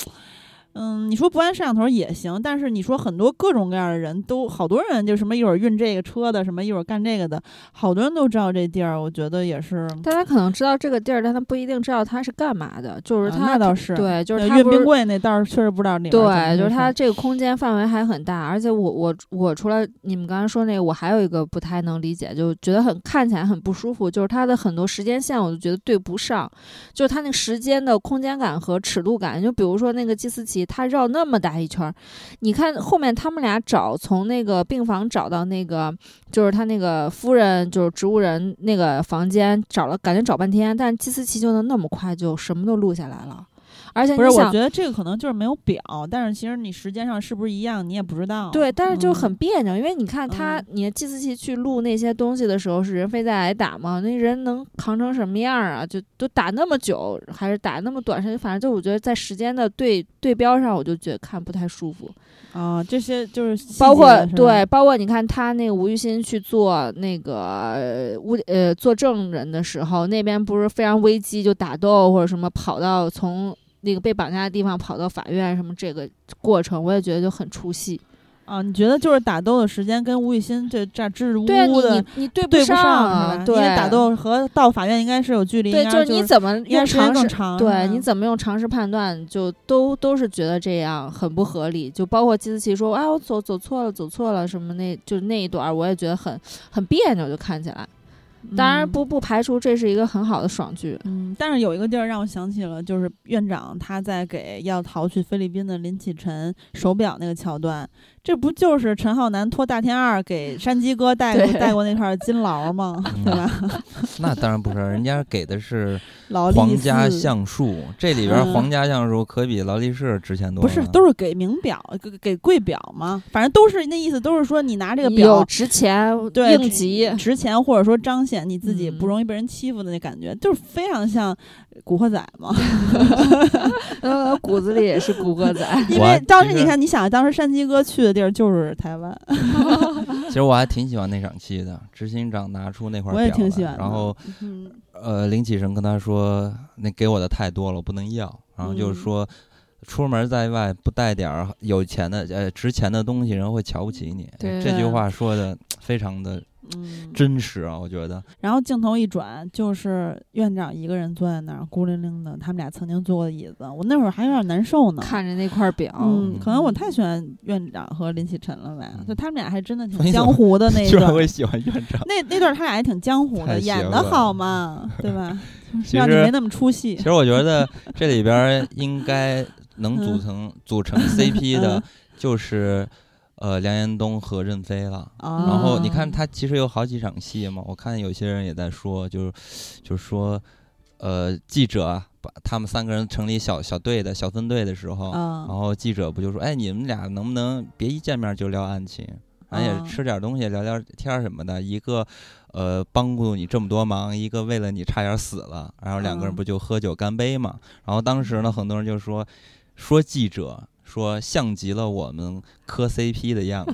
嗯，你说不安摄像头也行，但是你说很多各种各样的人都，好多人就什么一会儿运这个车的，什么一会儿干这个的，好多人都知道这地儿，我觉得也是。大家可能知道这个地儿，但他不一定知道他是干嘛的。就是啊他，那倒是对，就是那阅冰柜那倒是确实不知道里面怎么对，就是回事它这个空间范围还很大，而且我我我除了你们刚才说那个，我还有一个不太能理解，就觉得很看起来很不舒服，就是它的很多时间线我就觉得对不上，就是它那个时间的空间感和尺度感，就比如说那个祭司他，绕那么大一圈儿，你看后面他们俩找从那个病房找到那个就是他那个夫人就是植物人那个房间找了，感觉找半天，但祭司旗就能那么快就什么都录下来了。而且不是，我觉得这个可能就是没有表，但是其实你时间上是不是一样，你也不知道。对，但是就很嗯别扭，因为你看他，嗯你的计时器去录那些东西的时候，是人非在挨打吗？那人能扛成什么样儿啊？就都打那么久，还是打那么短时间？反正就我觉得在时间的对对标上，我就觉得看不太舒服。啊，这些就是包括对，包括你看他那个吴玉新去做那个呃屋呃做证人的时候，那边不是非常危机，就打斗或者什么，跑到从那个被绑架的地方跑到法院什么这个过程，我也觉得就很出戏。啊，你觉得就是打斗的时间跟吴宇欣这这支支吾对啊，你吾的你你对对不上啊，对，因为打斗和到法院应该是有距离，对，就是你怎么用常识，长，对，你怎么用常识判断，就都都是觉得这样很不合理。就包括季思琪说，啊，我走走错了，走错了，什么那就那一段儿，我也觉得很很别扭，就看起来。当然嗯不不排除这是一个很好的爽剧。嗯，但是有一个地儿让我想起了，就是院长他在给要逃去菲律宾的林启晨手表那个桥段，这不就是陈浩南托大天二给山鸡哥带过带过那块金劳吗？嗯 对吧？那当然不是，人家给的是 劳力皇家橡树，这里边嗯皇家橡树可比劳力士值钱多了。不是都是给名表，给给贵表吗？反正都是那意思，都是说你拿这个有表值钱对应急，值钱，或者说彰显你自己嗯不容易被人欺负的那感觉，就是非常像《古惑仔》嘛。呃，骨子里也是古惑仔。因为当时你看，你想当时山鸡哥去的地儿就是台湾，其实我还挺喜欢那场戏的，执行长拿出那块我也表来挺喜欢然后嗯。呃，林启生跟他说：“那给我的太多了，我不能要。”然后就是嗯。说，出门在外不带点儿有钱的呃值钱的东西，人会瞧不起你。对。这句话说的非常的嗯，真实啊，我觉得。然后镜头一转，就是院长一个人坐在那儿，孤零零的。他们俩曾经坐过的椅子，我那会儿还有点难受呢。看着那块表，嗯，可能我太喜欢院长和林启晨了吧？嗯就他们俩还真的挺江湖的那一段。居然会喜欢院长。那那段他俩还挺江湖的，演的好嘛，对吧？让你没那么出戏其。实我觉得这里边儿应该能组成组成 CP 的嗯，就是呃梁延东和任飞了。啊然后你看他其实有好几场戏嘛，我看有些人也在说，就是就是说，呃，记者啊，把他们三个人成立小小队的小分队的时候，啊然后记者不就说，哎，你们俩能不能别一见面就聊案情，咱也啊吃点东西聊聊天什么的，一个。呃，帮助你这么多忙，一个为了你差点死了，然后两个人嗯不就喝酒干杯嘛？然后当时呢，很多人就说，说记者说像极了我们磕 CP 的样子。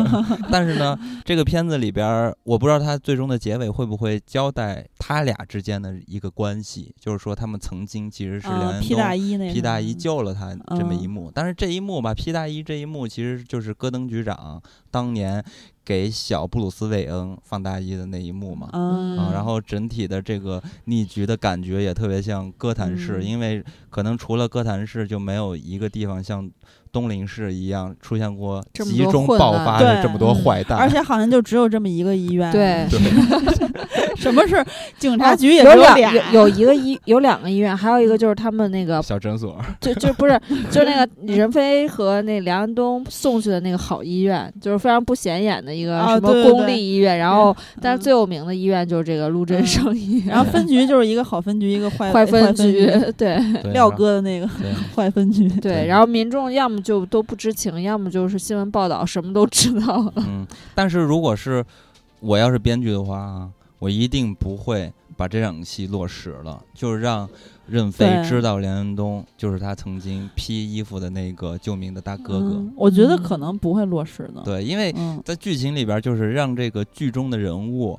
但是呢，这个片子里边儿，我不知道他最终的结尾会不会交代他俩之间的一个关系，就是说他们曾经其实是梁啊，彦皮大东。衣那皮大衣救了他这么一嗯幕，但是这一幕吧，皮大衣这一幕其实就是戈登局长当年给小布鲁斯韦恩放大衣的那一幕嘛。嗯啊，然后整体的这个逆局的感觉也特别像哥谭市，嗯因为可能除了哥谭市，就没有一个地方像东林市一样出现过这么集中爆发的这么多嗯。坏蛋，而且好像就只有这么一个医院，对，什么是警哦察局也只有俩，两有有一个医有两个医院，还有一个就是他们那个小诊所，就就不是就是那个任飞和那梁安东送去的那个好医院，就是非常不显眼的一个啊什么公立医院，然后但是嗯。最有名的医院就是这个陆振嗯。生医院，然后分局就是一个好分局，一个坏 坏分局，对廖哥的那个坏分局，对。然后民众要么就都不知情，要么就是新闻报道什么都知道了，嗯，但是如果是我要是编剧的话啊，我一定不会把这场戏落实了，就是让任飞知道梁安东就是他曾经披衣服的那个救命的大哥哥。嗯我觉得嗯可能不会落实的，对，因为嗯，在剧情里边，就是让这个剧中的人物，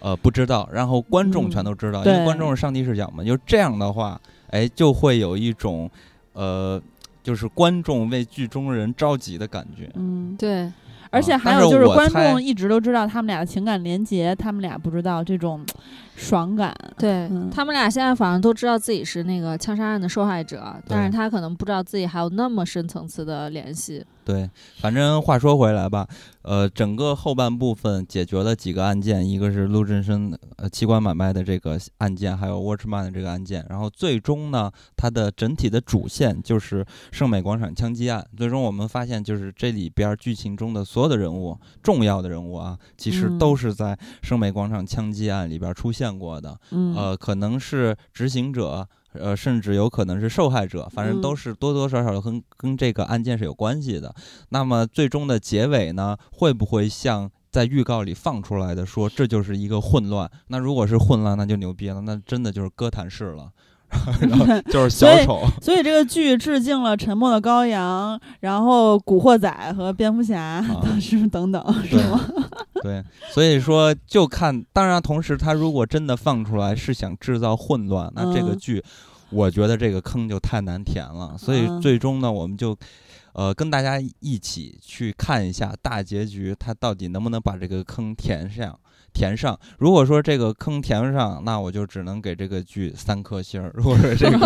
呃，不知道，然后观众全嗯都知道，因为观众是上帝视角嘛。就这样的话，哎，就会有一种，呃，就是观众为剧中人着急的感觉。嗯，对，而且还有就是观众一直都知道他们俩的情感连结，他们俩不知道这种 爽感，对、嗯他们俩现在反正都知道自己是那个枪杀案的受害者，但是他可能不知道自己还有那么深层次的联系。对，反正话说回来吧，呃，整个后半部分解决了几个案件，一个是陆振生呃器官买卖的这个案件，还有 Watchman 的这个案件，然后最终呢，它的整体的主线就是圣美广场枪击案。最终我们发现，就是这里边剧情中的所有的人物，重要的人物啊，其实嗯都是在圣美广场枪击案里边出现过的。嗯，呃，可能是执行者，呃，甚至有可能是受害者，反正都嗯是多多少少跟跟这个案件是有关系的。那么最终的结尾呢，会不会像在预告里放出来的说这就是一个混乱？那如果是混乱，那就牛逼了，那真的就是哥谭市了，然后 就是小所以丑。所以这个剧致敬了《沉默的羔羊》，然后《古惑仔》和《蝙蝠侠》是不是等等，是吗？对，所以说就看，当然同时他如果真的放出来是想制造混乱，那这个嗯剧，我觉得这个坑就太难填了。所以嗯最终呢，我们就。呃，跟大家一起去看一下大结局，它到底能不能把这个坑填上？填上。如果说这个坑填不上，那我就只能给这个剧三颗星儿；如果说这个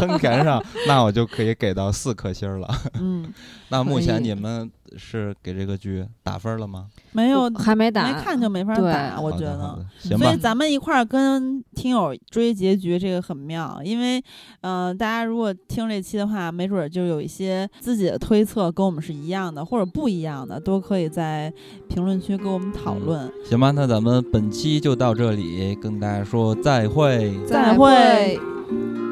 坑填上，那我就可以给到四颗星儿了。嗯，那目前你们是给这个剧打分了吗？没有还没打，没看就没法对打，我觉得所以。咱们一块儿跟听友追结局，这个很妙，因为，嗯、大家如果听这期的话，没准儿就有一些自己的推测跟我们是一样的，或者不一样的，都可以在评论区跟我们讨嗯论。行吧，那咱们本期就到这里，跟大家说再会。再会会。